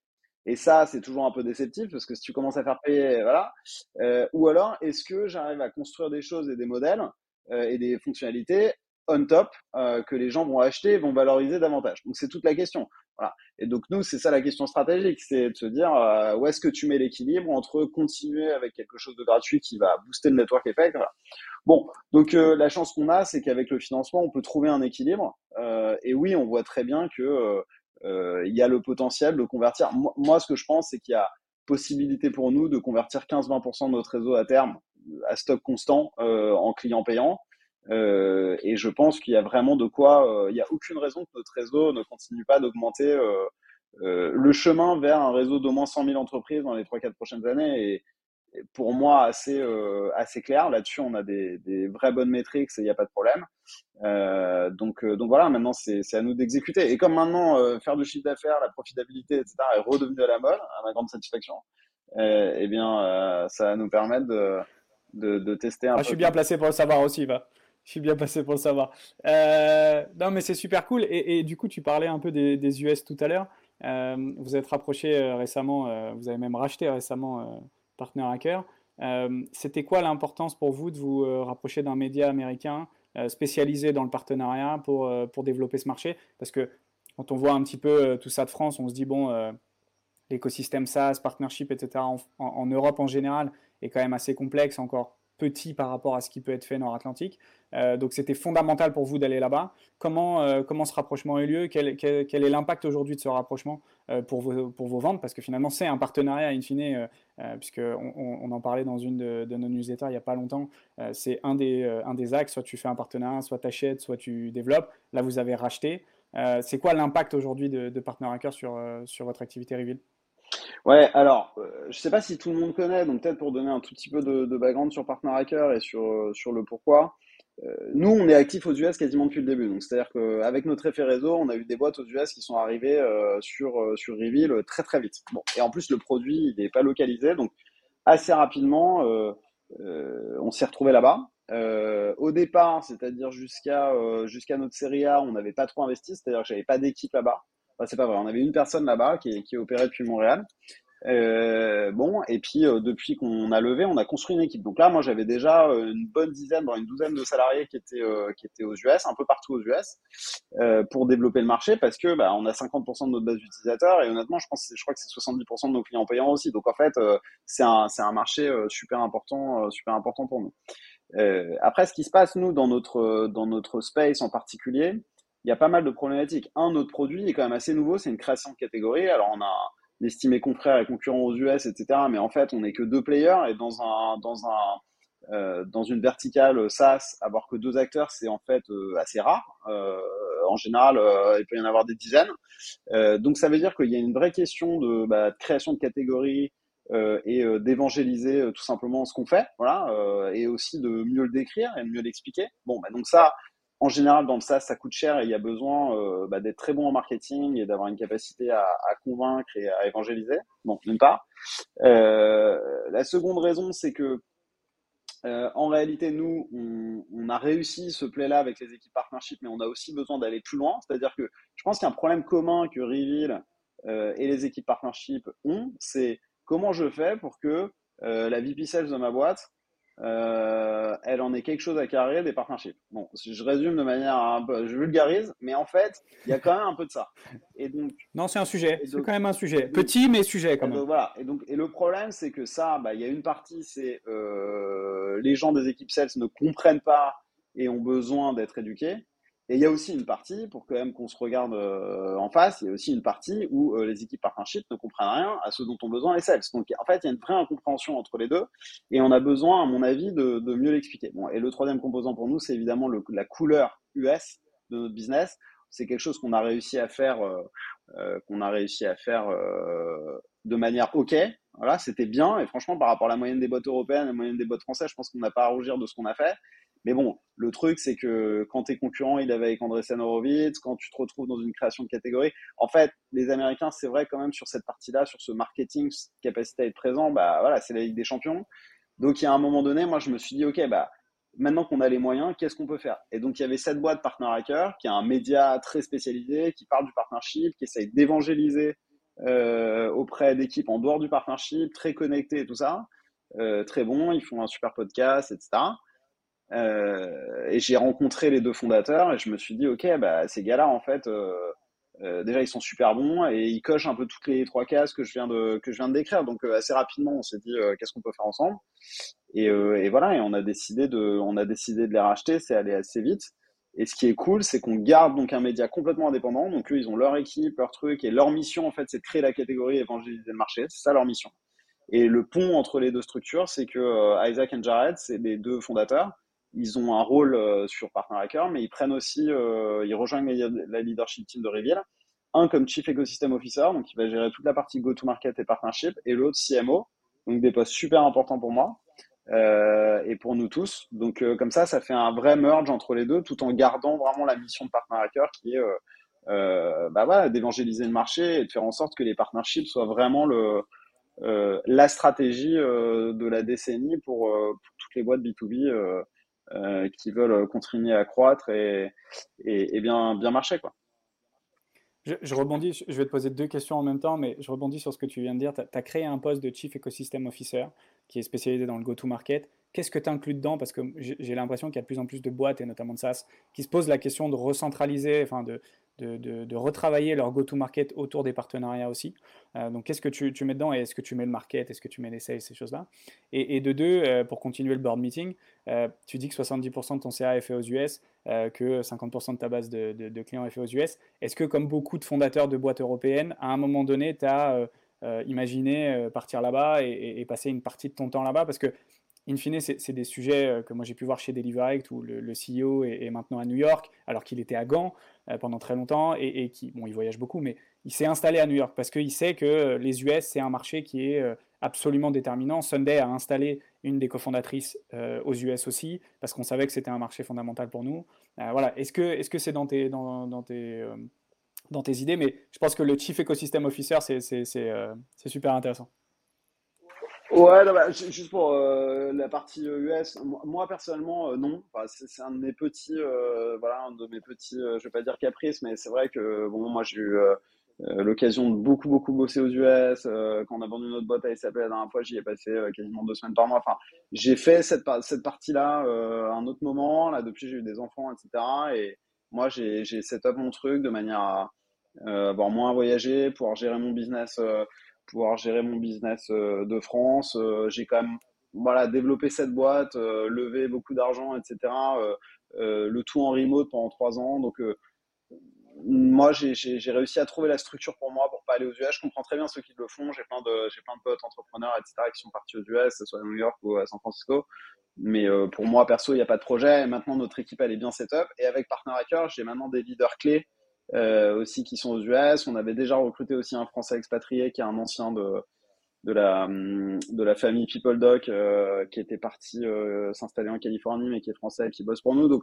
Et ça, c'est toujours un peu déceptif parce que si tu commences à faire payer, voilà. Euh, ou alors, est-ce que j'arrive à construire des choses et des modèles euh, et des fonctionnalités on top euh, que les gens vont acheter et vont valoriser davantage? Donc c'est toute la question. Voilà. Et donc nous, c'est ça la question stratégique, c'est de se dire où est-ce que tu mets l'équilibre entre continuer avec quelque chose de gratuit qui va booster le network effect. Bon, donc la chance qu'on a, c'est qu'avec le financement, on peut trouver un équilibre. et oui, on voit très bien que il y a le potentiel de convertir. Moi, ce que je pense, c'est qu'il y a possibilité pour nous de convertir 15-20% de notre réseau à terme à stock constant euh, en client payant. Euh, et je pense qu'il y a vraiment de quoi. il n'y a aucune raison que notre réseau ne continue pas d'augmenter. le chemin vers un réseau d'au moins 100 000 entreprises dans les 3-4 prochaines années pour moi assez, euh, assez clair. Là-dessus, on a des, des vraies bonnes métriques et il n'y a pas de problème. Euh, donc, euh, donc voilà, maintenant, c'est à nous d'exécuter. Et comme maintenant, euh, faire du chiffre d'affaires, la profitabilité, etc., est redevenu à la mode, à ma grande satisfaction, eh bien, ça va nous permettre de, de, de tester un ah, peu. Je suis bien placé pour le savoir aussi, va. Je suis bien placé pour le savoir. non, mais c'est super cool. Et, et, du coup, tu parlais un peu des, des US tout à l'heure. vous êtes rapproché récemment, vous avez même racheté récemment Partner Hacker. Euh, c'était quoi l'importance pour vous de vous euh, rapprocher d'un média américain euh, spécialisé dans le partenariat pour, pour développer ce marché? Parce que quand on voit un petit peu tout ça de France, on se dit, bon, l'écosystème SaaS, partnership, etc., en, Europe en général, est quand même assez complexe, encore petit par rapport à ce qui peut être fait nord-atlantique. Euh, donc c'était fondamental pour vous d'aller là-bas. Comment, euh, comment ce rapprochement a eu lieu? Quel, quel, est l'impact aujourd'hui de ce rapprochement euh, pour, vos, pour vos ventes? Parce que finalement c'est un partenariat in fine, puisqu'on on, en parlait dans une de, nos newsletters il n'y a pas longtemps. c'est un des, un des axes, soit tu fais un partenariat, soit tu achètes, soit tu développes. Là vous avez racheté. c'est quoi l'impact aujourd'hui de, de Partner Hacker sur, sur votre activité Reveal? Ouais, alors, euh, je sais pas si tout le monde connaît, donc peut-être pour donner un tout petit peu de, background sur Partner Hacker et sur, euh, sur le pourquoi. Euh, nous, on est actifs aux US quasiment depuis le début. Donc, c'est-à-dire qu'avec notre effet réseau, on a eu des boîtes aux US qui sont arrivées sur, sur Reveal très très vite. Bon, et en plus, le produit, n'est pas localisé. Donc, assez rapidement, on s'est retrouvé là-bas. au départ, c'est-à-dire jusqu'à jusqu'à notre série A, on n'avait pas trop investi, c'est-à-dire que j'avais pas d'équipe là-bas c'est pas vrai. On avait une personne là-bas qui, qui opérait depuis Montréal. Euh, bon, et puis euh, depuis qu'on a levé, on a construit une équipe. Donc là, moi, j'avais déjà euh, une bonne dizaine, dans une douzaine de salariés qui étaient qui étaient aux US, un peu partout aux US, pour développer le marché, parce que bah, on a 50% de notre base d'utilisateurs et honnêtement, je pense, je crois que c'est 70% de nos clients payants aussi. Donc en fait, c'est un c'est un marché super important, super important pour nous. après, ce qui se passe nous dans notre dans notre space en particulier, il y a pas mal de problématiques. Un, notre produit est quand même assez nouveau, c'est une création de catégorie. Alors, on a estimé confrères et concurrents aux US, etc. Mais en fait, on n'est que deux players et dans un, dans un, euh, dans une verticale SaaS, avoir que deux acteurs, c'est en fait euh, assez rare. Euh, en général, il peut y en avoir des dizaines. Donc, ça veut dire qu'il y a une vraie question de, bah, création de catégorie et d'évangéliser tout simplement ce qu'on fait, voilà, et aussi de mieux le décrire et de mieux l'expliquer. Bon, bah, donc ça, en général, dans le SaaS, ça coûte cher et il y a besoin euh, bah, d'être très bon en marketing et d'avoir une capacité à, convaincre et à évangéliser. Bon, d'une part. Euh, la seconde raison, c'est que euh, en réalité, nous, on, a réussi ce play-là avec les équipes partnership, mais on a aussi besoin d'aller plus loin. C'est-à-dire que je pense qu'il y a un problème commun que Reveal et les équipes partnership ont, c'est comment je fais pour que la VP Sales de ma boîte euh, elle en est quelque chose à carrer des partnerships. Bon, je résume de manière un peu, je vulgarise, mais en fait, il y a quand même un peu de ça. Et donc, non, c'est un sujet. C'est quand même un sujet, petit mais sujet quand même. Donc, voilà. Et donc, et le problème, c'est que ça, bah, il y a une partie, c'est euh, les gens des équipes sales ne comprennent pas et ont besoin d'être éduqués. Et il y a aussi une partie, pour quand même qu'on se regarde euh, en face, il y a aussi une partie où euh, les équipes partnership ne comprennent rien à ce dont ont besoin les sales. Donc en fait, il y a une vraie incompréhension entre les deux et on a besoin, à mon avis, de, mieux l'expliquer. Bon, et le troisième composant pour nous, c'est évidemment la couleur US de notre business. C'est quelque chose qu'on a réussi à faire, euh, qu'on a réussi à faire de manière OK. Voilà, c'était bien. Et franchement, par rapport à la moyenne des boîtes européennes, la moyenne des boîtes françaises, je pense qu'on n'a pas à rougir de ce qu'on a fait. Mais bon, le truc, c'est que quand tes concurrents, il avait avec Andresen Horowitz, quand tu te retrouves dans une création de catégorie, en fait, les Américains, c'est vrai quand même sur cette partie-là, sur ce marketing, capacité à être présent, bah voilà, c'est la Ligue des Champions. Donc, il y a un moment donné, moi, je me suis dit, OK, bah, maintenant qu'on a les moyens, qu'est-ce qu'on peut faire? Et donc, il y avait cette boîte Partner Hacker, qui est un média très spécialisé, qui parle du partnership, qui essaye d'évangéliser auprès d'équipes en dehors du partnership, très connectés et tout ça. très bon, ils font un super podcast, etc. et j'ai rencontré les deux fondateurs et je me suis dit, ok, bah, ces gars-là, en fait, euh, déjà, ils sont super bons et ils cochent un peu toutes les trois cases que je viens de, que je viens décrire. Donc, euh, assez rapidement, on s'est dit euh, qu'est-ce qu'on peut faire ensemble? Et, voilà, et on a décidé de, on a décidé de les racheter. C'est allé assez vite. Et ce qui est cool, c'est qu'on garde donc un média complètement indépendant. Donc, eux, ils ont leur équipe, leur truc. Et leur mission, en fait, c'est de créer la catégorie évangéliser le marché. C'est ça leur mission. Et le pont entre les deux structures, c'est que Isaac et Jared, c'est les deux fondateurs ils ont un rôle euh, sur Partner Hacker, mais ils prennent aussi, euh, ils rejoignent la leadership team de Reveal. Un comme Chief Ecosystem Officer, donc il va gérer toute la partie go-to-market et partnership, et l'autre CMO, donc des postes super importants pour moi euh, et pour nous tous. Donc comme ça, ça fait un vrai merge entre les deux, tout en gardant vraiment la mission de Partner Hacker qui est bah voilà, d'évangéliser le marché et de faire en sorte que les partnerships soient vraiment le, la stratégie de la décennie pour, pour, toutes les boîtes B2B euh, qui veulent continuer à croître et, bien, bien marcher. Quoi. Je, rebondis, je vais te poser deux questions en même temps, mais je rebondis sur ce que tu viens de dire. Tu as, créé un poste de Chief Ecosystem Officer qui est spécialisé dans le go-to-market. Qu'est-ce que tu inclus dedans? Parce que j'ai l'impression qu'il y a de plus en plus de boîtes, et notamment de SaaS, qui se posent la question de recentraliser, enfin de, de, retravailler leur go-to-market autour des partenariats aussi. Euh, donc, qu'est-ce que tu, mets dedans et est-ce que tu mets le market, est-ce que tu mets les sales, ces choses-là? Et, de deux, euh, pour continuer le board meeting, euh, tu dis que 70% de ton CA est fait aux US, que 50% de ta base de, clients est fait aux US. Est-ce que, comme beaucoup de fondateurs de boîtes européennes, à un moment donné, tu as imaginé partir là-bas et, et, passer une partie de ton temps là-bas? Parce que in fine, c'est des sujets euh, que moi j'ai pu voir chez Deliverect où le, CEO est, maintenant à New York, alors qu'il était à Gand euh, pendant très longtemps et, qui, bon, il voyage beaucoup, mais il s'est installé à New York parce qu'il sait que euh, les US, c'est un marché qui est absolument déterminant. Sunday a installé une des cofondatrices aux US aussi parce qu'on savait que c'était un marché fondamental pour nous. voilà. Est-ce que c'est dans tes, dans tes idées? Mais je pense que le Chief Ecosystem Officer, c'est super intéressant. Ouais, bah, juste pour euh, la partie US, euh, moi personnellement, euh, non. c'est un de mes petits, voilà, un de mes petits, je vais pas dire caprices, mais c'est vrai que bon, moi j'ai eu l'occasion de beaucoup, beaucoup bosser aux US. quand on a vendu notre boîte à SAP la dernière fois, j'y ai passé quasiment deux semaines par mois. Enfin, j'ai fait cette, cette partie-là à un autre moment. Là, depuis, j'ai eu des enfants, etc. Et moi, j'ai set up mon truc de manière à avoir moins à voyager, pouvoir gérer mon business pouvoir gérer mon business euh, de France. Euh, j'ai quand même voilà, développé cette boîte, euh, levé beaucoup d'argent, etc. le tout en remote pendant trois ans. Donc, moi, j'ai réussi à trouver la structure pour moi pour pas aller aux US. Je comprends très bien ceux qui le font. J'ai plein de, plein de potes entrepreneurs, etc., qui sont partis aux US, que ce soit à New York ou à San Francisco. Mais pour moi, perso, il n'y a pas de projet. Et maintenant, notre équipe, elle est bien set up. Et avec Partner Hacker, j'ai maintenant des leaders clés euh, aussi qui sont aux US. On avait déjà recruté aussi un Français expatrié qui est un ancien de, de, la, de la famille People Doc euh, qui était parti euh, s'installer en Californie mais qui est français et qui bosse pour nous. Donc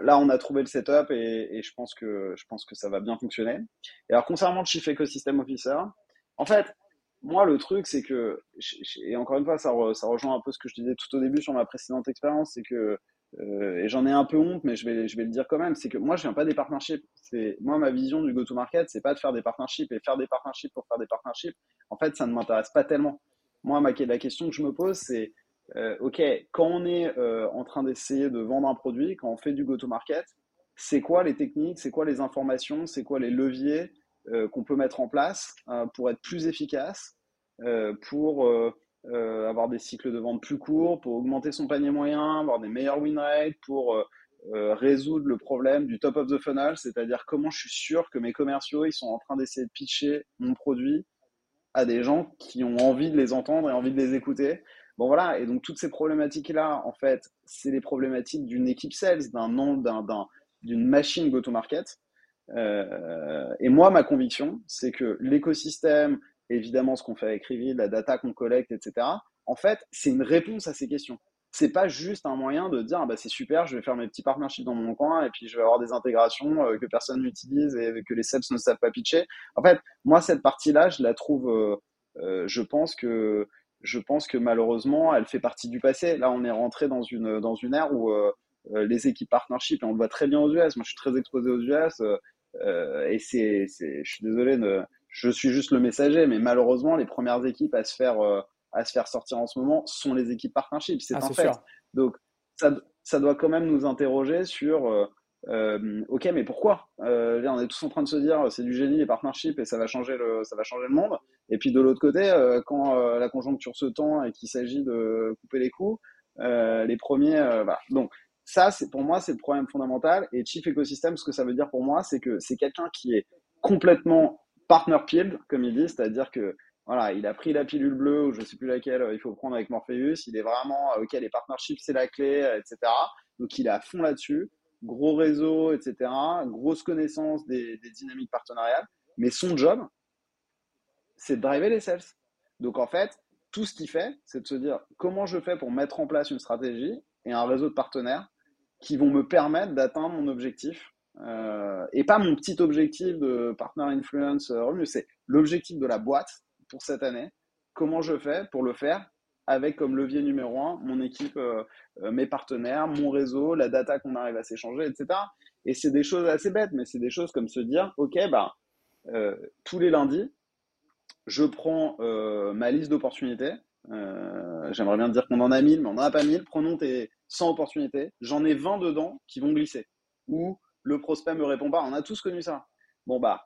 là, on a trouvé le setup et, je, pense que, je pense que ça va bien fonctionner. Et alors, concernant le Chief Ecosystem Officer, en fait, moi, le truc, c'est que, et encore une fois, ça, ça rejoint un peu ce que je disais tout au début sur ma précédente expérience, c'est que euh, et j'en ai un peu honte, mais je vais, le dire quand même, c'est que moi, je viens pas des partnerships. C'est, moi, ma vision du go-to-market, c'est pas de faire des partnerships et faire des partnerships pour faire des partnerships. En fait, ça ne m'intéresse pas tellement. Moi, ma, la question que je me pose, c'est, euh, OK, quand on est euh, en train d'essayer de vendre un produit, quand on fait du go-to-market, c'est quoi les techniques, c'est quoi les informations, c'est quoi les leviers qu'on peut mettre en place pour être plus efficace, pour euh, avoir des cycles de vente plus courts, pour augmenter son panier moyen, avoir des meilleurs win rates, pour euh, euh, résoudre le problème du top of the funnel, c'est-à-dire comment je suis sûr que mes commerciaux ils sont en train d'essayer de pitcher mon produit à des gens qui ont envie de les entendre et envie de les écouter. Bon voilà, et donc toutes ces problématiques-là, en fait, c'est les problématiques d'une équipe sales, d'un d'une machine go-to-market. Et moi, ma conviction, c'est que l'écosystème, évidemment ce qu'on fait avec Reveal, la data qu'on collecte, etc. En fait, c'est une réponse à ces questions. C'est pas juste un moyen de dire ah bah c'est super, je vais faire mes petits partnerships dans mon coin et puis je vais avoir des intégrations euh, que personne n'utilise et que les sales ne savent pas pitcher. En fait, moi cette partie-là, je la trouve, euh, euh, je pense que je pense que malheureusement, elle fait partie du passé. Là, on est rentré dans une dans une ère où les équipes partnership, et on le voit très bien aux US. Moi, je suis très exposé aux US et c'est, je suis désolé, de je suis juste le messager, mais malheureusement, les premières équipes à se faire, à se faire sortir en ce moment sont les équipes partnership. C'est ah, un fait. Donc, ça, ça, doit quand même nous interroger sur euh, ok, mais pourquoi euh, On est tous en train de se dire c'est du génie les partnerships et ça va changer le, ça va changer le monde. Et puis de l'autre côté, euh, quand euh, la conjoncture se tend et qu'il s'agit de couper les coûts, euh, les premiers, voilà. Donc ça, c'est pour moi, c'est le problème fondamental. Et Chief Ecosystem, ce que ça veut dire pour moi, c'est que c'est quelqu'un qui est complètement partner comme il dit, c'est-à-dire que voilà, il a pris la pilule bleue ou je sais plus laquelle il faut prendre avec Morpheus. Il est vraiment ok, les partnerships c'est la clé, etc. Donc il est à fond là-dessus gros réseau, etc., grosse connaissance des, dynamiques partenariales, mais son job, c'est de driver les sales. Donc en fait, tout ce qu'il fait, c'est de se dire comment je fais pour mettre en place une stratégie et un réseau de partenaires qui vont me permettre d'atteindre mon objectif. Euh, et pas mon petit objectif de partner influence revenu, c'est l'objectif de la boîte pour cette année. Comment je fais pour le faire avec comme levier numéro un mon équipe, euh, euh, mes partenaires, mon réseau, la data qu'on arrive à s'échanger, etc. Et c'est des choses assez bêtes, mais c'est des choses comme se dire, OK, bah, euh, tous les lundis, je prends ma liste d'opportunités. J'aimerais bien dire qu'on en a 1000, mais on n'en a pas 1000. Prenons tes 100 opportunités. J'en ai 20 dedans qui vont glisser. Ou le prospect me répond pas. On a tous connu ça. Bon, bah,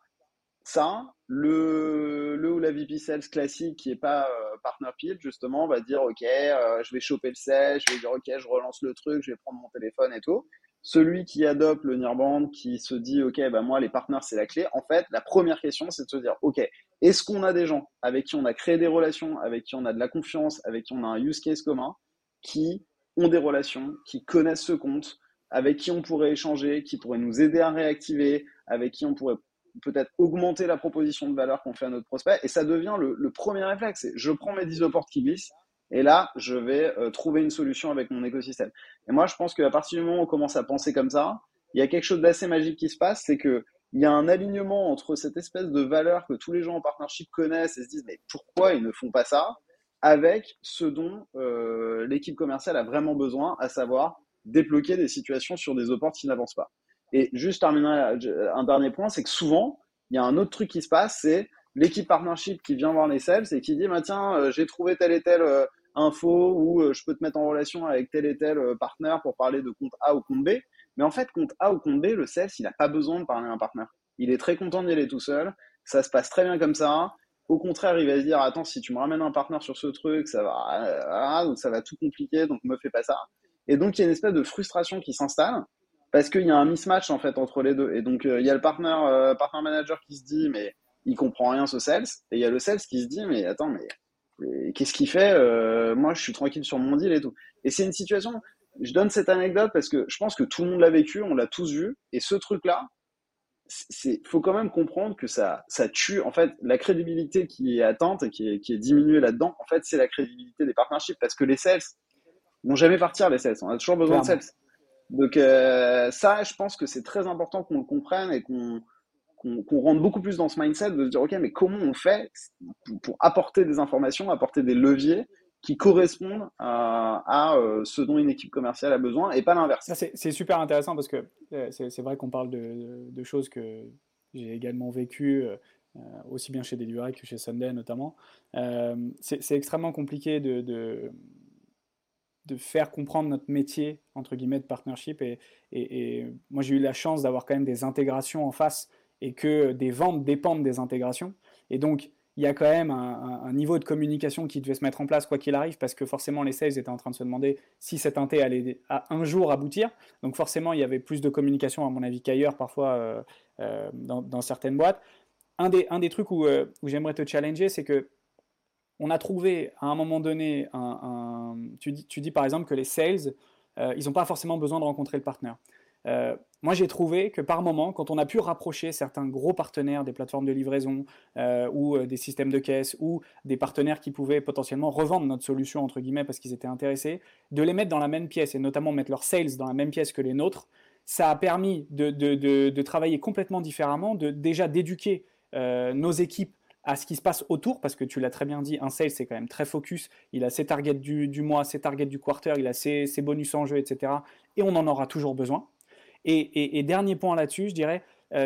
ça, le, le ou la VP Sales classique qui n'est pas euh, partner pile, justement, va dire Ok, euh, je vais choper le sales, je vais dire Ok, je relance le truc, je vais prendre mon téléphone et tout. Celui qui adopte le Nearband, qui se dit Ok, bah moi, les partenaires, c'est la clé. En fait, la première question, c'est de se dire Ok, est-ce qu'on a des gens avec qui on a créé des relations, avec qui on a de la confiance, avec qui on a un use case commun, qui ont des relations, qui connaissent ce compte, avec qui on pourrait échanger, qui pourraient nous aider à réactiver, avec qui on pourrait peut-être augmenter la proposition de valeur qu'on fait à notre prospect. Et ça devient le, premier réflexe. Je prends mes 10 portes qui glissent et là, je vais euh, trouver une solution avec mon écosystème. Et moi, je pense qu'à partir du moment où on commence à penser comme ça, il y a quelque chose d'assez magique qui se passe, c'est que il y a un alignement entre cette espèce de valeur que tous les gens en partnership connaissent et se disent mais pourquoi ils ne font pas ça avec ce dont euh, l'équipe commerciale a vraiment besoin, à savoir débloquer des situations sur des opportunités qui n'avancent pas. Et juste terminer un dernier point, c'est que souvent, il y a un autre truc qui se passe, c'est l'équipe partnership qui vient voir les sales et qui dit bah, tiens, euh, j'ai trouvé telle et telle euh, info ou euh, je peux te mettre en relation avec tel et tel partenaire pour parler de compte A ou compte B. Mais en fait, compte A ou compte B, le sales, il n'a pas besoin de parler à un partenaire. Il est très content d'y aller tout seul. Ça se passe très bien comme ça. Au contraire, il va se dire attends, si tu me ramènes un partenaire sur ce truc, ça va, ça va tout compliquer, donc me fais pas ça. Et donc il y a une espèce de frustration qui s'installe parce qu'il y a un mismatch en fait entre les deux. Et donc euh, il y a le partner, euh, partner manager qui se dit mais il comprend rien ce sales, et il y a le sales qui se dit mais attends mais, qu'est-ce qu'il fait euh, Moi je suis tranquille sur mon deal et tout. Et c'est une situation. Je donne cette anecdote parce que je pense que tout le monde l'a vécu, on l'a tous vu, et ce truc là. C'est, faut quand même comprendre que ça, ça tue. En fait, la crédibilité qui est atteinte et qui est, qui est diminuée là-dedans, en fait, c'est la crédibilité des partnerships parce que les sales vont jamais partir, les sales. On a toujours besoin de sales. Donc euh, ça, je pense que c'est très important qu'on le comprenne et qu'on qu'on rentre beaucoup plus dans ce mindset de se dire, OK, mais comment on fait pour, apporter des informations, apporter des leviers qui correspondent à, euh, ce dont une équipe commerciale a besoin et pas l'inverse. C'est super intéressant parce que euh, c'est vrai qu'on parle de, choses que j'ai également vécues, aussi bien chez Delivery que chez Sunday notamment. c'est extrêmement compliqué de de faire comprendre notre métier, entre guillemets, de partnership. Et, et, moi, j'ai eu la chance d'avoir quand même des intégrations en face et que des ventes dépendent des intégrations. Et donc, il y a quand même un, niveau de communication qui devait se mettre en place quoi qu'il arrive, parce que forcément les sales étaient en train de se demander si cet inté allait à un jour aboutir. Donc forcément, il y avait plus de communication, à mon avis, qu'ailleurs, parfois, euh, euh, dans, certaines boîtes. Un des, un des trucs où, euh, où j'aimerais te challenger, c'est que on a trouvé à un moment donné, un, tu, dis, tu, dis, par exemple que les sales, euh, ils n'ont pas forcément besoin de rencontrer le partenaire. Euh, moi, j'ai trouvé que par moment, quand on a pu rapprocher certains gros partenaires des plateformes de livraison euh, ou des systèmes de caisse ou des partenaires qui pouvaient potentiellement revendre notre solution, entre guillemets, parce qu'ils étaient intéressés, de les mettre dans la même pièce et notamment mettre leurs sales dans la même pièce que les nôtres, ça a permis de, de travailler complètement différemment, de déjà d'éduquer nos équipes à ce qui se passe autour, parce que tu l'as très bien dit, un sales c'est quand même très focus, il a ses targets du, mois, ses targets du quarter, il a ses, bonus en jeu, etc. Et on en aura toujours besoin. Et, dernier point là-dessus, je dirais,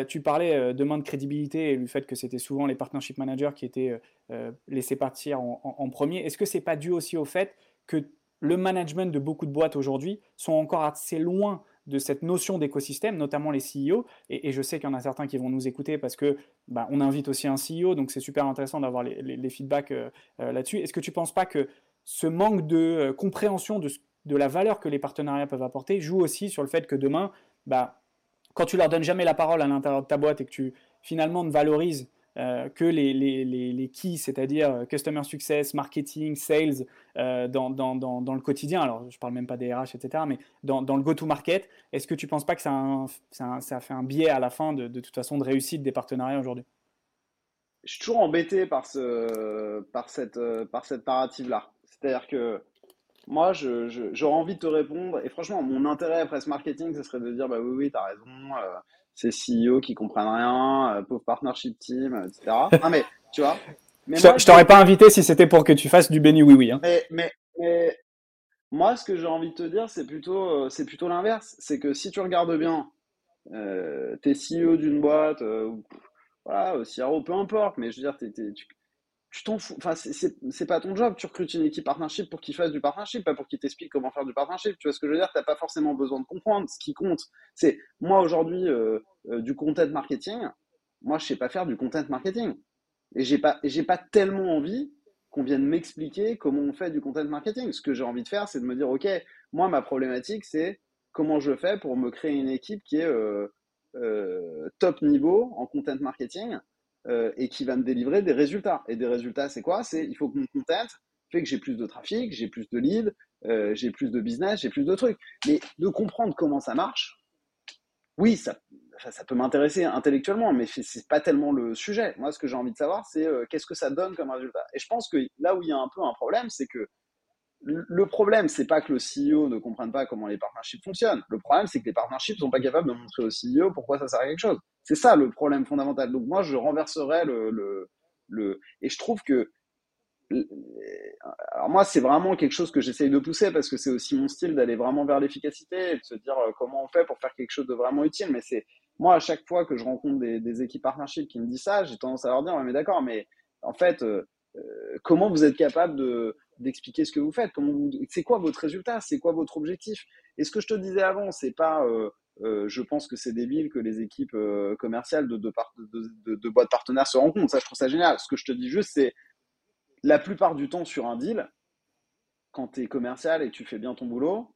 tu parlais demain de crédibilité et du fait que c'était souvent les partnership managers qui étaient laissés partir en, en premier. Est-ce que c'est pas dû aussi au fait que le management de beaucoup de boîtes aujourd'hui sont encore assez loin de cette notion d'écosystème, notamment les CEO. Et, je sais qu'il y en a certains qui vont nous écouter parce que bah, on invite aussi un CEO, donc c'est super intéressant d'avoir les, feedbacks euh, euh, là-dessus. Est-ce que tu ne penses pas que ce manque de euh, compréhension de, la valeur que les partenariats peuvent apporter joue aussi sur le fait que demain, bah, quand tu leur donnes jamais la parole à l'intérieur de ta boîte et que tu finalement ne valorises euh, que les, les, les, les keys, c'est-à-dire euh, customer success, marketing, sales, euh, dans, dans, dans, dans, le quotidien. Alors, je ne parle même pas des RH, etc., mais dans, le go-to-market, est-ce que tu ne penses pas que ça a, ça, fait un biais à la fin de, de toute façon de réussite des partenariats aujourd'hui? Je suis toujours embêté par, ce, par cette, par cette narrative-là. C'est-à-dire que moi, j'aurais envie de te répondre, et franchement, mon intérêt après ce marketing, ce serait de dire, bah oui, oui, tu as raison, ces CEO qui comprennent rien, euh, pauvre partnership team, etc. non, mais tu vois. Mais je, t'aurais pas invité si c'était pour que tu fasses du béni oui oui. Hein. Mais, mais, moi, ce que j'ai envie de te dire, c'est plutôt, euh, c'est plutôt l'inverse. C'est que si tu regardes bien, euh, t'es CEO d'une boîte, euh, voilà, CRO, peu importe, mais je veux dire, t'es, tu, tu t'en fous. Enfin, c'est pas ton job. Tu recrutes une équipe partnership pour qu'il fasse du partnership, pas pour qu'il t'explique comment faire du partnership. Tu vois ce que je veux dire? Tu n'as pas forcément besoin de comprendre. Ce qui compte, c'est moi aujourd'hui euh, euh, du content marketing. Moi, je sais pas faire du content marketing, et j'ai pas, pas tellement envie qu'on vienne m'expliquer comment on fait du content marketing. Ce que j'ai envie de faire, c'est de me dire, ok, moi, ma problématique, c'est comment je fais pour me créer une équipe qui est euh, top niveau en content marketing euh, et qui va me délivrer des résultats. Et des résultats, c'est quoi? C'est il faut que mon content fait que j'ai plus de trafic, j'ai plus de leads, euh, j'ai plus de business, j'ai plus de trucs. Mais de comprendre comment ça marche, oui, ça, peut m'intéresser intellectuellement, mais c'est pas tellement le sujet. Moi, ce que j'ai envie de savoir, c'est euh, qu'est-ce que ça donne comme résultat? Et je pense que là où il y a un peu un problème, c'est que le problème, c'est pas que le CEO ne comprenne pas comment les partnerships fonctionnent. Le problème, c'est que les partnerships sont pas capables de montrer au CEO pourquoi ça sert à quelque chose. C'est ça le problème fondamental. Donc moi, je renverserais le, le, le... et je trouve que alors moi, c'est vraiment quelque chose que j'essaye de pousser parce que c'est aussi mon style d'aller vraiment vers l'efficacité et de se dire euh, comment on fait pour faire quelque chose de vraiment utile. Mais c'est moi à chaque fois que je rencontre des, équipes partnerships qui me disent ça, j'ai tendance à leur dire mais d'accord, mais en fait, euh, euh, comment vous êtes capable de d'expliquer ce que vous faites vous, c'est quoi votre résultat C'est quoi votre objectif Et ce que je te disais avant, c'est pas euh, je pense que c'est débile que les équipes euh, commerciales de, de, de, boîtes partenaires se rencontrent. Ça, je trouve ça génial. Ce que je te dis juste, c'est la plupart du temps sur un deal, quand tu es commercial et tu fais bien ton boulot,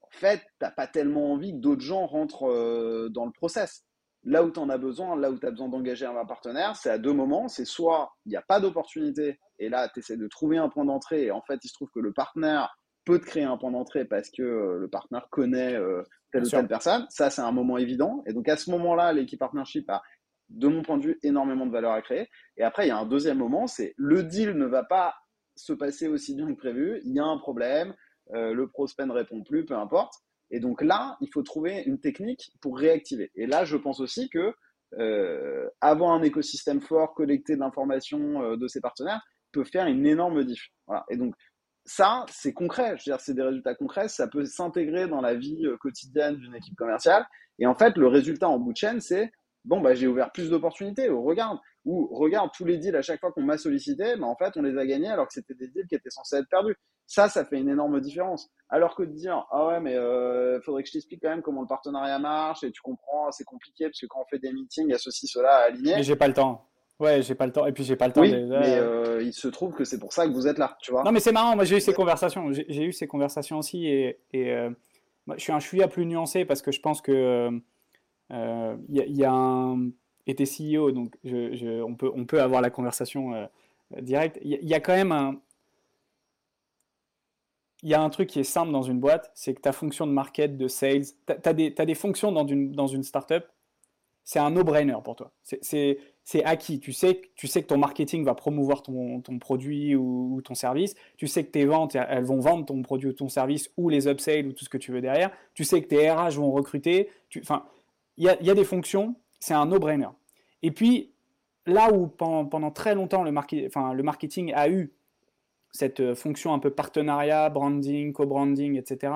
en fait, tu n'as pas tellement envie que d'autres gens rentrent euh, dans le process. Là où tu en as besoin, là où tu as besoin d'engager un partenaire, c'est à deux moments. C'est soit il n'y a pas d'opportunité et là, tu essaies de trouver un point d'entrée et en fait, il se trouve que le partenaire peut te créer un point d'entrée parce que le partenaire connaît telle ou telle personne. Ça, c'est un moment évident. Et donc, à ce moment-là, l'équipe partnership a, de mon point de vue, énormément de valeur à créer. Et après, il y a un deuxième moment, c'est le deal ne va pas se passer aussi bien que prévu. Il y a un problème, euh, le prospect ne répond plus, peu importe. Et donc là, il faut trouver une technique pour réactiver. Et là, je pense aussi que euh, avoir un écosystème fort, collecté d'informations euh, de ses partenaires, peut faire une énorme diff. Voilà. Et donc, ça, c'est concret. Je veux dire, c'est des résultats concrets. Ça peut s'intégrer dans la vie euh, quotidienne d'une équipe commerciale. Et en fait, le résultat en bout de chaîne, c'est bon, bah, j'ai ouvert plus d'opportunités. Ou regarde, ou regarde tous les deals à chaque fois qu'on m'a sollicité, bah, en fait, on les a gagnés alors que c'était des deals qui étaient censés être perdus. Ça, ça fait une énorme différence. Alors que de dire, ah ouais, mais euh, faudrait que je t'explique quand même comment le partenariat marche et tu comprends, c'est compliqué parce que quand on fait des meetings, il y a ceci, cela à aligner. Mais j'ai pas le temps. Ouais, j'ai pas le temps. Et puis j'ai pas le temps. Oui, mais euh, il se trouve que c'est pour ça que vous êtes là, tu vois. Non, mais c'est marrant. Moi, j'ai eu ces conversations. J'ai eu ces conversations aussi, et, et euh, je suis un chouïa plus nuancé parce que je pense que il euh, y, a un et t'es CEO, donc on peut avoir la conversation directe. Il y, a quand même un il y a un truc qui est simple dans une boîte, c'est que ta fonction de market, de sales, tu as, des, fonctions dans une, startup, c'est un no-brainer pour toi. C'est acquis. Tu sais, que ton marketing va promouvoir ton, produit ou, ton service. Tu sais que tes ventes, elles vont vendre ton produit ou ton service ou les upsales ou tout ce que tu veux derrière. Tu sais que tes RH vont recruter. Il y a, des fonctions, c'est un no-brainer. Et puis, là où pendant, très longtemps le, enfin, le marketing a eu cette fonction un peu partenariat, branding, co-branding, etc.,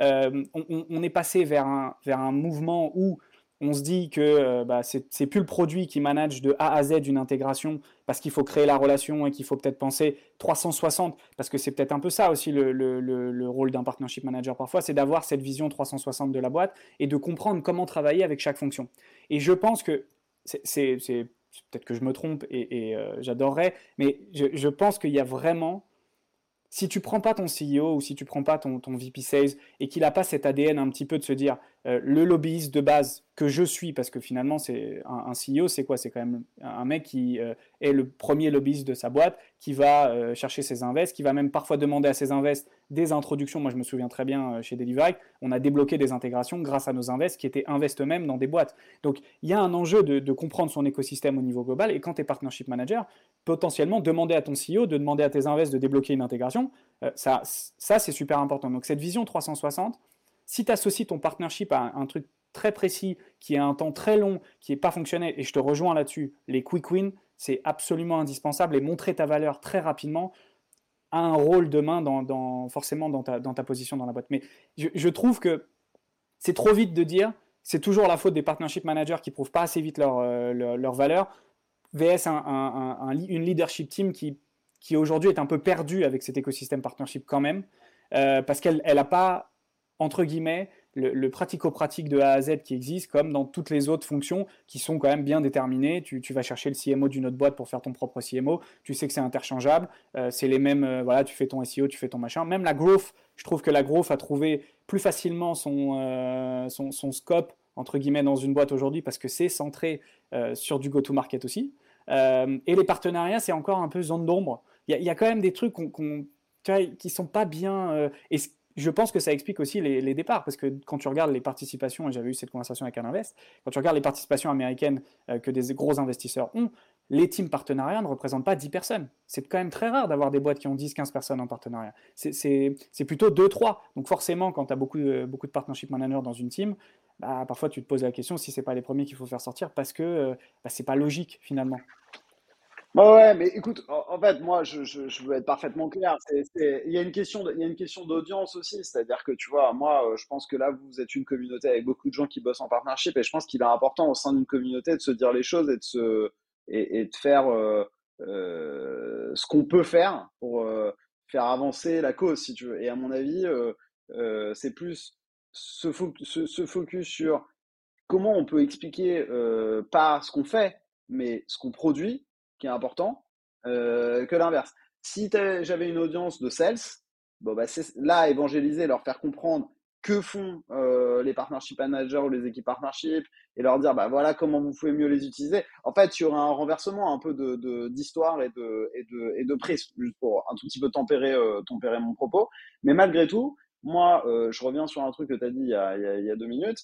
euh, on, on, est passé vers un, vers un mouvement où on se dit que euh, bah, c'est plus le produit qui manage de A à Z une intégration parce qu'il faut créer la relation et qu'il faut peut-être penser 360, parce que c'est peut-être un peu ça aussi le, rôle d'un partnership manager parfois, c'est d'avoir cette vision 360 de la boîte et de comprendre comment travailler avec chaque fonction. Et je pense que c'est peut-être que je me trompe et, euh, j'adorerais, mais je, je pense qu'il y a vraiment si tu prends pas ton CEO ou si tu prends pas ton, VP Sales et qu'il n'a pas cet ADN un petit peu de se dire euh, le lobbyiste de base que je suis, parce que finalement, c'est un, CEO, c'est quoi? C'est quand même un mec qui euh, est le premier lobbyiste de sa boîte, qui va euh, chercher ses invests, qui va même parfois demander à ses invests des introductions. Moi, je me souviens très bien chez Delivery, on a débloqué des intégrations grâce à nos invests qui étaient invests eux-mêmes dans des boîtes. Donc, il y a un enjeu de, comprendre son écosystème au niveau global. Et quand tu es partnership manager, potentiellement, demander à ton CEO de demander à tes invests de débloquer une intégration, ça, ça c'est super important. Donc, cette vision 360, si tu associes ton partnership à un, truc très précis, qui est un temps très long, qui n'est pas fonctionnel, et je te rejoins là-dessus, les quick wins, c'est absolument indispensable et montrer ta valeur très rapidement un rôle demain dans, forcément dans ta, position dans la boîte. Mais je, trouve que c'est trop vite de dire, c'est toujours la faute des partnership managers qui prouvent pas assez vite leur, euh, leur, valeur, VS un, une leadership team qui, aujourd'hui est un peu perdue avec cet écosystème partnership quand même, euh, parce qu'elle n'a pas entre guillemets, le, pratico-pratique de A à Z qui existe, comme dans toutes les autres fonctions qui sont quand même bien déterminées. Tu, vas chercher le CMO d'une autre boîte pour faire ton propre CMO. Tu sais que c'est interchangeable. Euh, c'est les mêmes. Euh, voilà, tu fais ton SEO, tu fais ton machin. Même la growth, je trouve que la growth a trouvé plus facilement son, euh, son, scope entre guillemets dans une boîte aujourd'hui parce que c'est centré sur du go-to-market aussi. et les partenariats, c'est encore un peu zone d'ombre. Il y, a quand même des trucs qu'on, qui sont pas bien. Je pense que ça explique aussi les, départs, parce que quand tu regardes les participations, et j'avais eu cette conversation avec un invest, quand tu regardes les participations américaines euh, que des gros investisseurs ont, les teams partenariats ne représentent pas 10 personnes. C'est quand même très rare d'avoir des boîtes qui ont 10-15 personnes en partenariat. C'est plutôt 2-3. Donc forcément, quand tu as beaucoup de, beaucoup de partnership managers dans une team, bah, parfois tu te poses la question si ce n'est pas les premiers qu'il faut faire sortir, parce que euh, bah, ce n'est pas logique finalement. Bah ouais, mais écoute, en, fait, moi, je, veux être parfaitement clair. il y a une question, il y a une question d'audience aussi, c'est-à-dire que tu vois, moi, euh, je pense que là, vous êtes une communauté avec beaucoup de gens qui bossent en partnership, et je pense qu'il est important au sein d'une communauté de se dire les choses et de se et, de faire euh, euh, ce qu'on peut faire pour faire avancer la cause, si tu veux. Et à mon avis, c'est plus se, se, focus sur comment on peut expliquer pas ce qu'on fait, mais ce qu'on produit qui est important, euh, que l'inverse. Si j'avais une audience de sales, bah, c'est là, évangéliser, leur faire comprendre que font euh, les partnership managers ou les équipes partnership et leur dire bah voilà comment vous pouvez mieux les utiliser. En fait, il y aura un renversement un peu de d'histoire et de et de et de juste pour un tout petit peu tempérer euh, tempérer mon propos. Mais malgré tout, moi, je reviens sur un truc que tu as dit il y a, il y a, deux minutes.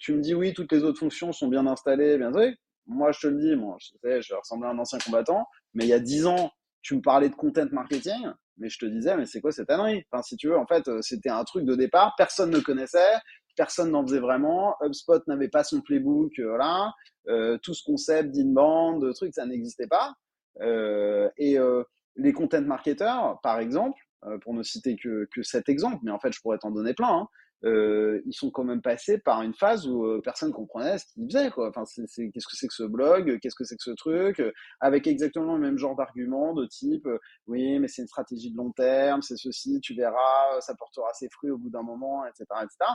tu me dis oui, toutes les autres fonctions sont bien installées, bien oui moi, je te le dis, moi, je, sais, je ressemblais à un ancien combattant, mais il y a dix ans, tu me parlais de content marketing, mais je te disais, mais c'est quoi cette ânerie? Enfin, si tu veux, en fait, euh, c'était un truc de départ, personne ne connaissait, personne n'en faisait vraiment, HubSpot n'avait pas son playbook, euh, voilà, euh, tout ce concept d'inbound, trucs, ça n'existait pas. Euh, et euh, les content marketers, par exemple, pour ne citer que, que cet exemple, mais en fait, je pourrais t'en donner plein, hein, euh, ils sont quand même passés par une phase où euh, personne comprenait ce qu'ils faisaient. Qu'est-ce que c'est que ce blog Qu'est-ce que c'est que ce truc Avec exactement le même genre d'argument de type euh, oui, mais c'est une stratégie de long terme, c'est ceci, tu verras, ça portera ses fruits au bout d'un moment, etc. etc.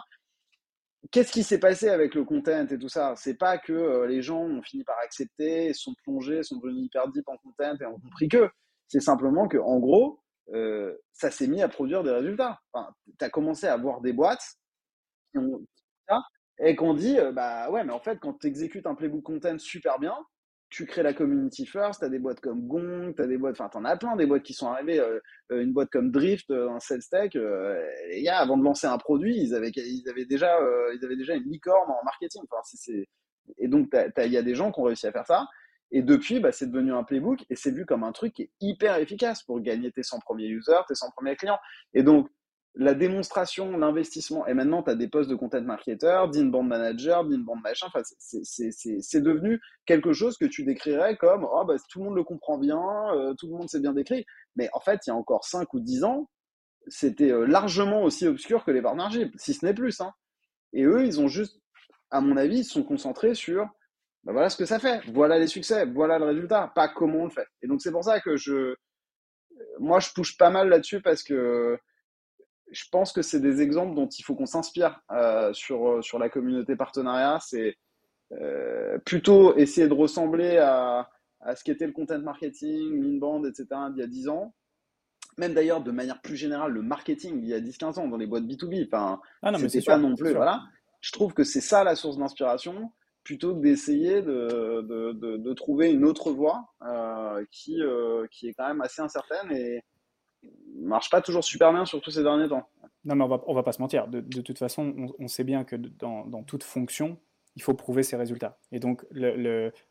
Qu'est-ce qui s'est passé avec le content et tout ça? C'est pas que les gens ont fini par accepter, sont plongés, sont devenus hyper deep en content et ont compris que. C'est simplement que, en gros, euh, ça s'est mis à produire des résultats. Enfin, tu as commencé à avoir des boîtes et qu'on dit, euh, bah ouais, mais en fait, quand tu exécutes un playbook content super bien, tu crées la community first, tu as des boîtes comme Gong, tu as des boîtes, enfin, tu en as plein des boîtes qui sont arrivées, euh, une boîte comme Drift, un sales tech, les gars, avant de lancer un produit, ils avaient, ils avaient, déjà, ils avaient déjà une licorne en marketing. Et donc, il y a des gens qui ont réussi à faire ça. Et depuis, bah, c'est devenu un playbook et c'est vu comme un truc qui est hyper efficace pour gagner tes 100 premiers users, tes 100 premiers clients. Et donc, la démonstration, l'investissement, et maintenant tu as des postes de content marketer, d'inbound manager, d'inbound machin, enfin, c'est devenu quelque chose que tu décrirais comme oh, bah, tout le monde le comprend bien, euh, tout le monde sait bien décrit. Mais en fait, il y a encore 5 ou 10 ans, c'était euh, largement aussi obscur que les partnerships, si ce n'est plus. Hein. Et eux, ils ont juste à mon avis, ils sont concentrés sur bah, voilà ce que ça fait, voilà les succès, voilà le résultat, pas comment on le fait. Et donc c'est pour ça que je, moi je touche pas mal là-dessus parce que je pense que c'est des exemples dont il faut qu'on s'inspire euh, sur, sur la communauté partenariat. C'est euh, plutôt essayer de ressembler à, à ce qu'était le content marketing, l'inbound, etc. d'il y a 10 ans. Même d'ailleurs, de manière plus générale, le marketing il y a 10-15 ans dans les boîtes B2B. Enfin, ah c'était pas non plus. Voilà. Je trouve que c'est ça la source d'inspiration plutôt que d'essayer de, de, de, trouver une autre voie euh, qui, euh, qui est quand même assez incertaine et marche pas toujours super bien, surtout ces derniers temps. Non, mais on va, on va pas se mentir. De, toute façon, on, sait bien que dans, toute fonction, il faut prouver ses résultats. Et donc,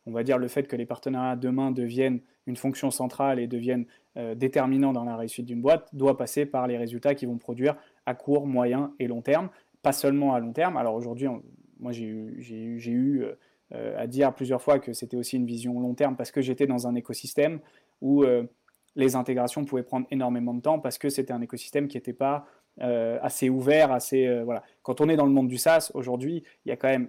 on va dire le fait que les partenariats demain deviennent une fonction centrale et deviennent euh, déterminants dans la réussite d'une boîte doit passer par les résultats qu'ils vont produire à court, moyen et long terme, pas seulement à long terme. Alors aujourd'hui, moi j'ai eu, eu euh, à dire plusieurs fois que c'était aussi une vision long terme parce que j'étais dans un écosystème où euh, les intégrations pouvaient prendre énormément de temps parce que c'était un écosystème qui n'était pas assez ouvert, assez voilà. Quand on est dans le monde du SaaS aujourd'hui, il y a quand même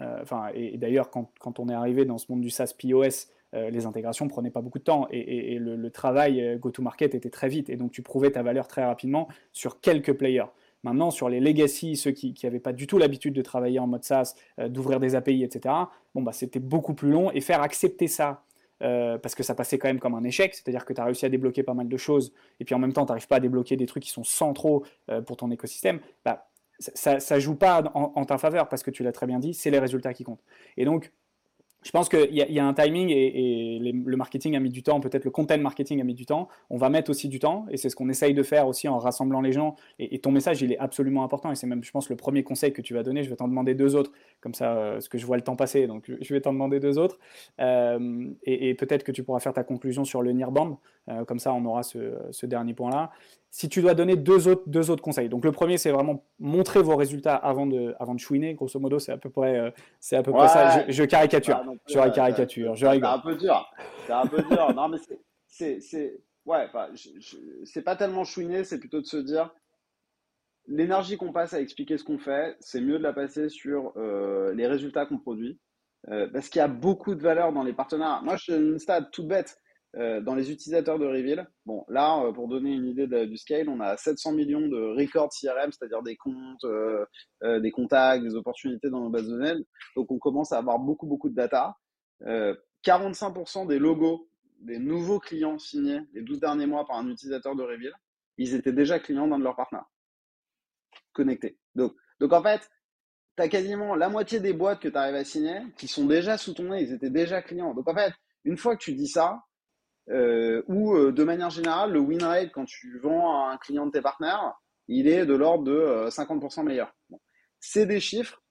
euh, enfin, et, d'ailleurs, quand, quand, on est arrivé dans ce monde du SaaS POS, euh, les intégrations prenaient pas beaucoup de temps et, le, travail euh, go-to-market était très vite. Et donc, tu prouvais ta valeur très rapidement sur quelques players. Maintenant, sur les legacy, ceux qui n'avaient pas du tout l'habitude de travailler en mode SaaS, d'ouvrir des API, etc., bon, bah, c'était beaucoup plus long. Et faire accepter ça, parce que ça passait quand même comme un échec, c'est-à-dire que tu as réussi à débloquer pas mal de choses, et puis en même temps, tu n'arrives pas à débloquer des trucs qui sont centraux pour ton écosystème, bah, ça ne joue pas en, ta faveur parce que tu l'as très bien dit, c'est les résultats qui comptent. Et donc, je pense qu'il y, a un timing et, le marketing a mis du temps, peut-être le content marketing a mis du temps. On va mettre aussi du temps et c'est ce qu'on essaye de faire aussi en rassemblant les gens. Et, ton message, il est absolument important et c'est même, je pense, le premier conseil que tu vas donner. Je vais t'en demander deux autres, comme ça, euh, parce que je vois le temps passer, donc je vais t'en demander deux autres. Euh, et, peut-être que tu pourras faire ta conclusion sur le Nearband, euh, comme ça, on aura ce dernier point-là si tu dois donner deux autres, deux autres conseils. Donc le premier, c'est vraiment montrer vos résultats avant de, avant de chouiner. Grosso modo, c'est à peu près, euh, c'est à peu près ça. Je, caricature. Je caricature. Je rigole. C'est un peu dur. C'est un peu dur. non, mais c'est, c'est, ouais, c'est pas tellement chouiner, c'est plutôt de se dire, l'énergie qu'on passe à expliquer ce qu'on fait, c'est mieux de la passer sur euh, les résultats qu'on produit. Euh, parce qu'il y a beaucoup de valeur dans les partenaires. Moi, je suis une stade toute bête. Euh, dans les utilisateurs de Reveal, bon, là, euh, pour donner une idée du scale, on a 700 millions de records CRM, c'est-à-dire des comptes, euh, des contacts, des opportunités dans nos bases de données. Donc, on commence à avoir beaucoup, beaucoup de data. 45% des logos des nouveaux clients signés les 12 derniers mois par un utilisateur de Reveal, ils étaient déjà clients d'un de leurs partenaires connectés. Donc, donc en fait, tu as quasiment la moitié des boîtes que tu arrives à signer qui sont déjà sous ton nez, ils étaient déjà clients. Donc en fait, une fois que tu dis ça, euh, ou euh, de manière générale, le win rate quand tu vends à un client de tes partenaires, il est de l'ordre de 50% euh, meilleur. C'est des chiffres.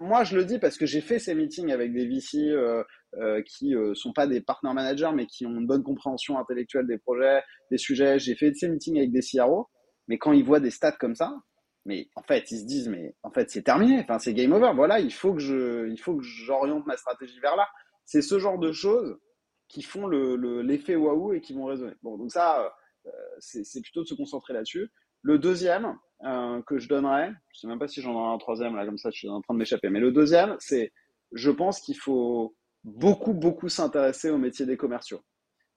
Moi, je le dis parce que j'ai fait ces meetings avec des VC euh, qui euh, sont pas des partenaires managers, mais qui ont une bonne compréhension intellectuelle des projets, des sujets. J'ai fait ces meetings avec des CRO, mais quand ils voient des stats comme ça, mais en fait, ils se disent, mais en fait, c'est terminé. Enfin, c'est game over. Voilà, il faut que j'oriente ma stratégie vers là. C'est ce genre de choses qui font l'effet le, waouh et qui vont résonner. Bon, donc ça, euh, c'est plutôt de se concentrer là-dessus. Le deuxième euh, que je donnerais, je sais même pas si j'en ai un troisième là, comme ça, je suis en train de m'échapper. Mais le deuxième, c'est, je pense qu'il faut beaucoup, beaucoup s'intéresser au métier des commerciaux.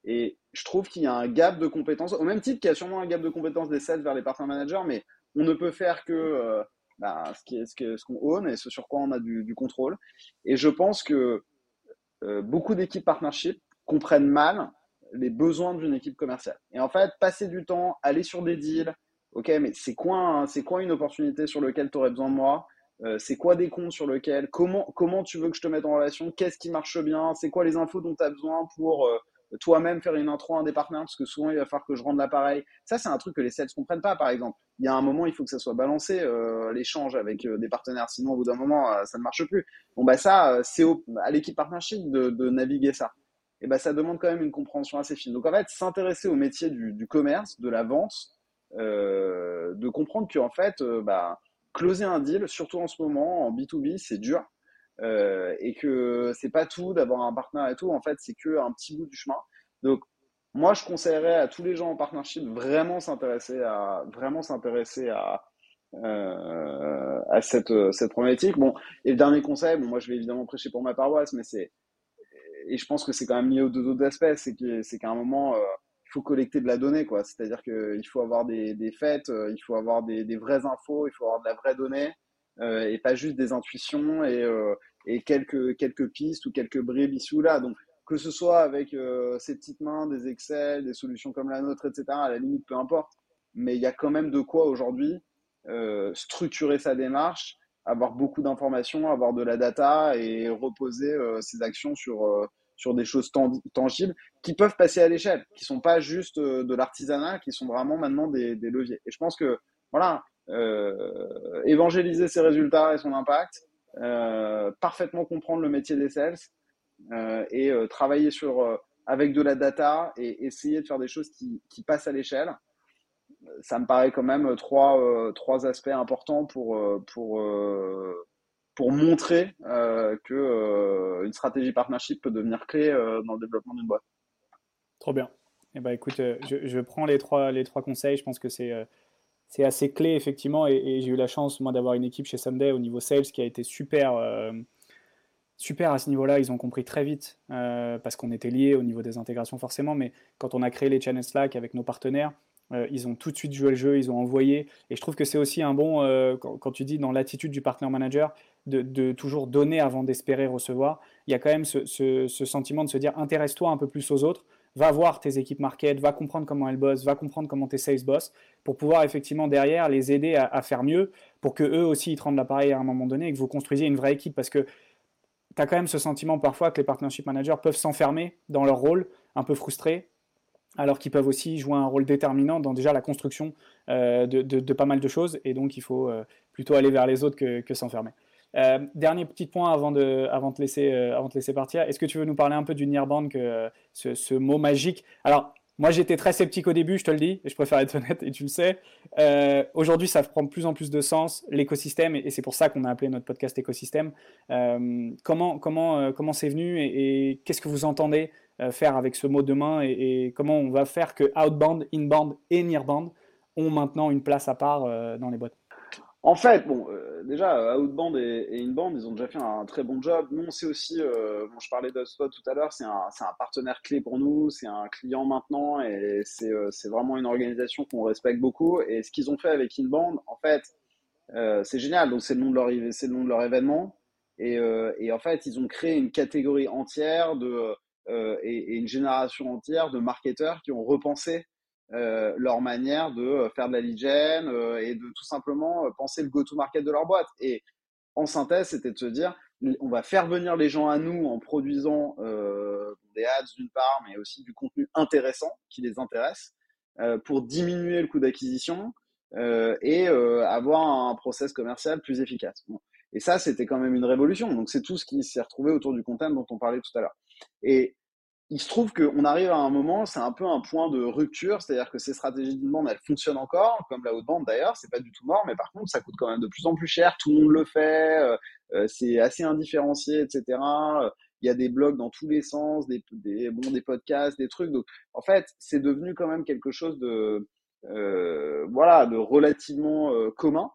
Et je trouve qu'il y a un gap de compétences, au même titre qu'il y a sûrement un gap de compétences des sales vers les partenaires managers, mais on ne peut faire que euh, bah, ce qu'on own et ce sur quoi on a du, contrôle. Et je pense que beaucoup d'équipes partnership comprennent mal les besoins d'une équipe commerciale. Et en fait, passer du temps, aller sur des deals, ok, mais c'est quoi, quoi une opportunité sur laquelle tu aurais besoin de moi? Euh, C'est quoi des comptes sur lesquels comment, comment tu veux que je te mette en relation? Qu'est-ce qui marche bien? C'est quoi les infos dont tu as besoin pour euh, toi-même faire une intro à un des partenaires? Parce que souvent, il va falloir que je rende l'appareil. Ça, c'est un truc que les sales ne comprennent pas, par exemple. Il y a un moment, il faut que ça soit balancé, euh, l'échange avec des partenaires. Sinon, au bout d'un moment, ça ne marche plus. Bon, bah ça, c'est à l'équipe partnership de, de naviguer ça et ben, ça demande quand même une compréhension assez fine. Donc en fait, s'intéresser au métier du, commerce, de la vente, euh, de comprendre qu'en fait, euh, bah, closer un deal, surtout en ce moment en B2B, c'est dur. Euh, et que c'est pas tout d'avoir un partenaire et tout. En fait, c'est que un petit bout du chemin. Donc, moi, je conseillerais à tous les gens en partnership vraiment s'intéresser à vraiment s'intéresser à à cette, cette problématique. Bon, et le dernier conseil, bon, moi je vais évidemment prêcher pour ma paroisse, mais c'est et je pense que c'est quand même lié aux deux autres aspects, c'est qu'à un moment il faut collecter de la donnée, quoi. C'est-à-dire qu'il faut avoir des, des faits, il faut avoir des, vraies infos, il faut avoir de la vraie donnée et pas juste des intuitions et, quelques, quelques pistes ou quelques bribes ici ou là. Donc, que ce soit avec euh, ses petites mains, des Excel, des solutions comme la nôtre, etc., à la limite, peu importe. Mais il y a quand même de quoi aujourd'hui euh, structurer sa démarche, avoir beaucoup d'informations, avoir de la data et reposer euh, ses actions sur, euh, sur des choses tangibles qui peuvent passer à l'échelle, qui sont pas juste euh, de l'artisanat, qui sont vraiment maintenant des, des, leviers. Et je pense que, voilà, évangéliser ses résultats et son impact, parfaitement comprendre le métier des sales, et travailler sur, avec de la data et essayer de faire des choses qui, qui passent à l'échelle ça me paraît quand même trois, trois aspects importants pour, pour, pour montrer que une stratégie partnership peut devenir clé dans le développement d'une boîte. Trop bien. Eh ben, écoute, je, je, prends les trois, les trois conseils. Je pense que c'est c'est assez clé, effectivement. Et, j'ai eu la chance, moi, d'avoir une équipe chez Someday au niveau sales qui a été super super à ce niveau-là. Ils ont compris très vite euh, parce qu'on était liés au niveau des intégrations forcément. Mais quand on a créé les channels Slack avec nos partenaires, euh, ils ont tout de suite joué le jeu, ils ont envoyé. Et je trouve que c'est aussi un bon, euh, quand, tu dis dans l'attitude du partenaire manager, de, toujours donner avant d'espérer recevoir. Il y a quand même ce, sentiment de se dire intéresse-toi un peu plus aux autres. Va voir tes équipes market, va comprendre comment elles bossent, va comprendre comment tes sales bossent, pour pouvoir effectivement derrière les aider à, à faire mieux, pour que eux aussi ils te rendent l'appareil à un moment donné et que vous construisiez une vraie équipe. Parce que tu as quand même ce sentiment parfois que les partnership managers peuvent s'enfermer dans leur rôle, un peu frustrés, alors qu'ils peuvent aussi jouer un rôle déterminant dans déjà la construction euh, de, pas mal de choses, et donc il faut euh, plutôt aller vers les autres que, s'enfermer. Euh, dernier petit point avant de, avant, te laisser, avant laisser partir, est-ce que tu veux nous parler un peu du nearband, que, ce, mot magique? Alors, moi, j'étais très sceptique au début, je te le dis, et je préfère être honnête, et tu le sais. Aujourd'hui, ça prend de plus en plus de sens, l'écosystème, et, c'est pour ça qu'on a appelé notre podcast écosystème. Comment comment comment c'est venu et, qu'est-ce que vous entendez faire avec ce mot demain et, et, comment on va faire que outbound, inbound et nearbound ont maintenant une place à part dans les boîtes en fait, bon, euh, déjà, Outband et, et, Inbound, ils ont déjà fait un, très bon job. Nous, on sait aussi, euh, bon, je parlais d'Hotspot tout à l'heure, c'est un, un, partenaire clé pour nous, c'est un client maintenant et c'est euh, vraiment une organisation qu'on respecte beaucoup. Et ce qu'ils ont fait avec Inbound, en fait, euh, c'est génial. Donc, c'est le, nom de leur, événement. Euh, et, en fait, ils ont créé une catégorie entière de, et, et, une génération entière de marketeurs qui ont repensé euh, leur manière de euh, faire de la lead gen euh, et de tout simplement penser le go-to-market de leur boîte. Et en synthèse, c'était de se dire, on va faire venir les gens à nous en produisant des ads d'une part, mais aussi du contenu intéressant qui les intéresse pour diminuer le coût d'acquisition et avoir un process commercial plus efficace. Et ça, c'était quand même une révolution. Donc, c'est tout ce qui s'est retrouvé autour du content dont on parlait tout à l'heure. Et il se trouve qu'on arrive à un moment, c'est un peu un point de rupture, c'est-à-dire que ces stratégies d'inbound, elles fonctionnent encore, comme la haute bande d'ailleurs, c'est pas du tout mort, mais par contre, ça coûte quand même de plus en plus cher, tout le monde le fait, euh, euh, c'est assez indifférencié, etc. Il y a des blogs dans tous les sens, des, des, bon, des podcasts, des trucs. Donc, en fait, c'est devenu quand même quelque chose de, euh, voilà, de relativement euh, commun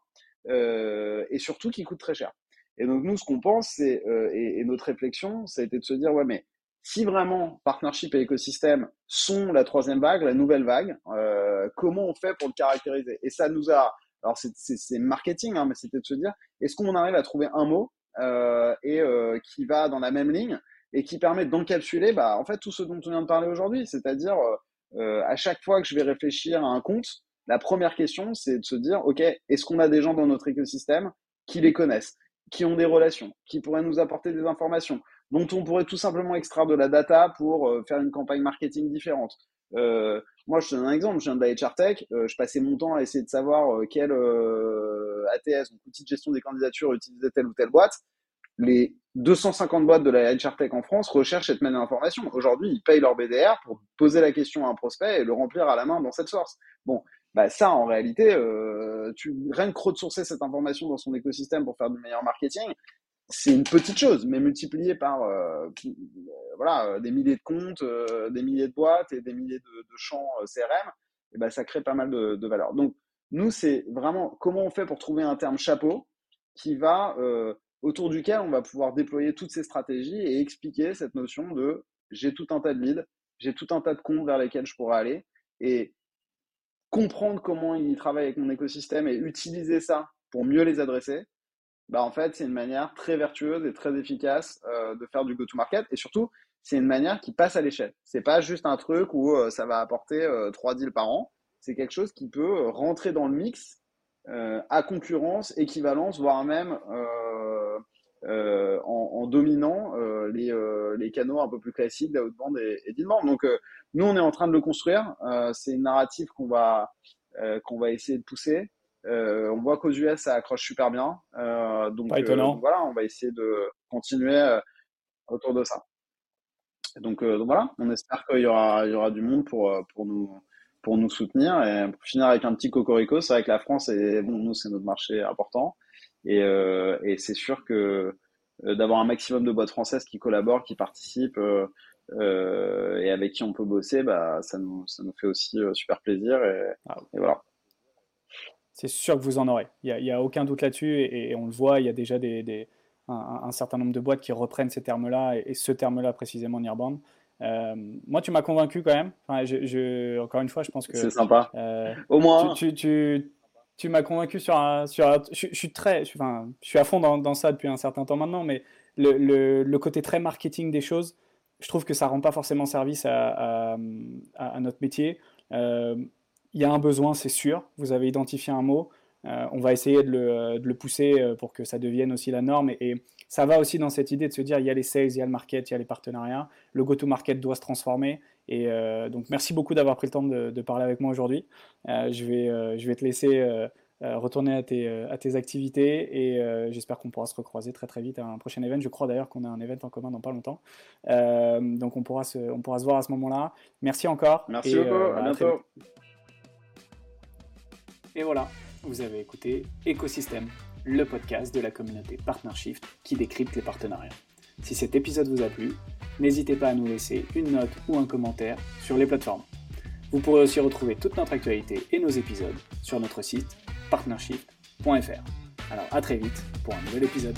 euh, et surtout qui coûte très cher. Et donc, nous, ce qu'on pense, c'est, et, et notre réflexion, ça a été de se dire, ouais, mais si vraiment partnership et écosystème sont la troisième vague, la nouvelle vague, euh, comment on fait pour le caractériser? Et ça nous a, alors c'est marketing, hein, mais c'était de se dire, est-ce qu'on arrive à trouver un mot euh, et euh, qui va dans la même ligne et qui permet d'encapsuler, bah, en fait, tout ce dont on vient de parler aujourd'hui, c'est-à-dire euh, à chaque fois que je vais réfléchir à un compte, la première question, c'est de se dire, ok, est-ce qu'on a des gens dans notre écosystème qui les connaissent, qui ont des relations, qui pourraient nous apporter des informations dont on pourrait tout simplement extraire de la data pour euh, faire une campagne marketing différente. Euh, moi, je te donne un exemple. Je viens de la HR Tech. Euh, je passais mon temps à essayer de savoir quel ATS, donc outil de gestion des candidatures, utilisait telle ou telle boîte. Les 250 boîtes de la HR Tech en France recherchent cette même information. Aujourd'hui, ils payent leur BDR pour poser la question à un prospect et le remplir à la main dans cette source. Bon, bah ça, en réalité, euh, tu rien que crowdsourcer cette information dans son écosystème pour faire du meilleur marketing, c'est une petite chose, mais multipliée par euh, euh voilà, euh, des milliers de comptes, euh, des milliers de boîtes et des milliers de, de champs CRM, et ben, ça crée pas mal de, de valeur. Donc, Nous, c'est vraiment comment on fait pour trouver un terme chapeau qui va, euh, autour duquel on va pouvoir déployer toutes ces stratégies et expliquer cette notion de j'ai tout un tas de leads, j'ai tout un tas de comptes vers lesquels je pourrais aller et comprendre comment ils travaillent avec mon écosystème et utiliser ça pour mieux les adresser, bah en fait, c'est une manière très vertueuse et très efficace euh, de faire du go-to-market. Et surtout, c'est une manière qui passe à l'échelle. C'est pas juste un truc où euh, ça va apporter euh, trois deals par an. C'est quelque chose qui peut rentrer dans le mix à concurrence, équivalence, voire même en, dominant les, les, canaux un peu plus classiques d'outbound et, et d'inbound. Donc, nous, on est en train de le construire. c'est une narrative qu'on va, qu'on va essayer de pousser. Euh, on voit qu'aux US, ça accroche super bien. Euh, donc, euh, voilà, on va essayer de continuer autour de ça. Donc, voilà, on espère qu'il y aura, il y aura du monde pour, pour, nous, pour nous soutenir. Et pour finir avec un petit cocorico, c'est vrai que la France, est, bon, nous, c'est notre marché important. Et, et c'est sûr que d'avoir un maximum de boîtes françaises qui collaborent, qui participent et avec qui on peut bosser, bah, ça, nous, ça nous fait aussi super plaisir. et ah voilà c'est sûr que vous en aurez. Il n'y a, aucun doute là-dessus et, on le voit, il y a déjà des, un, certain nombre de boîtes qui reprennent ces termes-là et, ce terme-là précisément Nearbound. Euh, moi, tu m'as convaincu quand même. Enfin, je, encore une fois, je pense que. C'est sympa. Euh, Au moins. Tu, tu, tu, m'as convaincu sur un. Sur je, suis très. Enfin, je suis à fond dans, dans, ça depuis un certain temps maintenant, mais le, le, le, côté très marketing des choses, je trouve que ça ne rend pas forcément service à, à, notre métier. Euh, il y a un besoin, c'est sûr. Vous avez identifié un mot. Euh, on va essayer de le, pousser euh, pour que ça devienne aussi la norme. Et, ça va aussi dans cette idée de se dire il y a les sales, il y a le market, il y a les partenariats. Le go-to-market doit se transformer. Et euh, donc, merci beaucoup d'avoir pris le temps de, parler avec moi aujourd'hui. je, vais, je vais te laisser retourner à tes, à tes activités et j'espère qu'on pourra se recroiser très très vite à un prochain event. Je crois d'ailleurs qu'on a un event en commun dans pas longtemps. donc, on pourra, se, on pourra se voir à ce moment-là. Merci encore. Merci beaucoup. à bientôt. Et voilà, vous avez écouté Écosystème, le podcast de la communauté PartnerShift qui décrypte les partenariats. Si cet épisode vous a plu, n'hésitez pas à nous laisser une note ou un commentaire sur les plateformes. Vous pourrez aussi retrouver toute notre actualité et nos épisodes sur notre site partnershift.fr. Alors à très vite pour un nouvel épisode.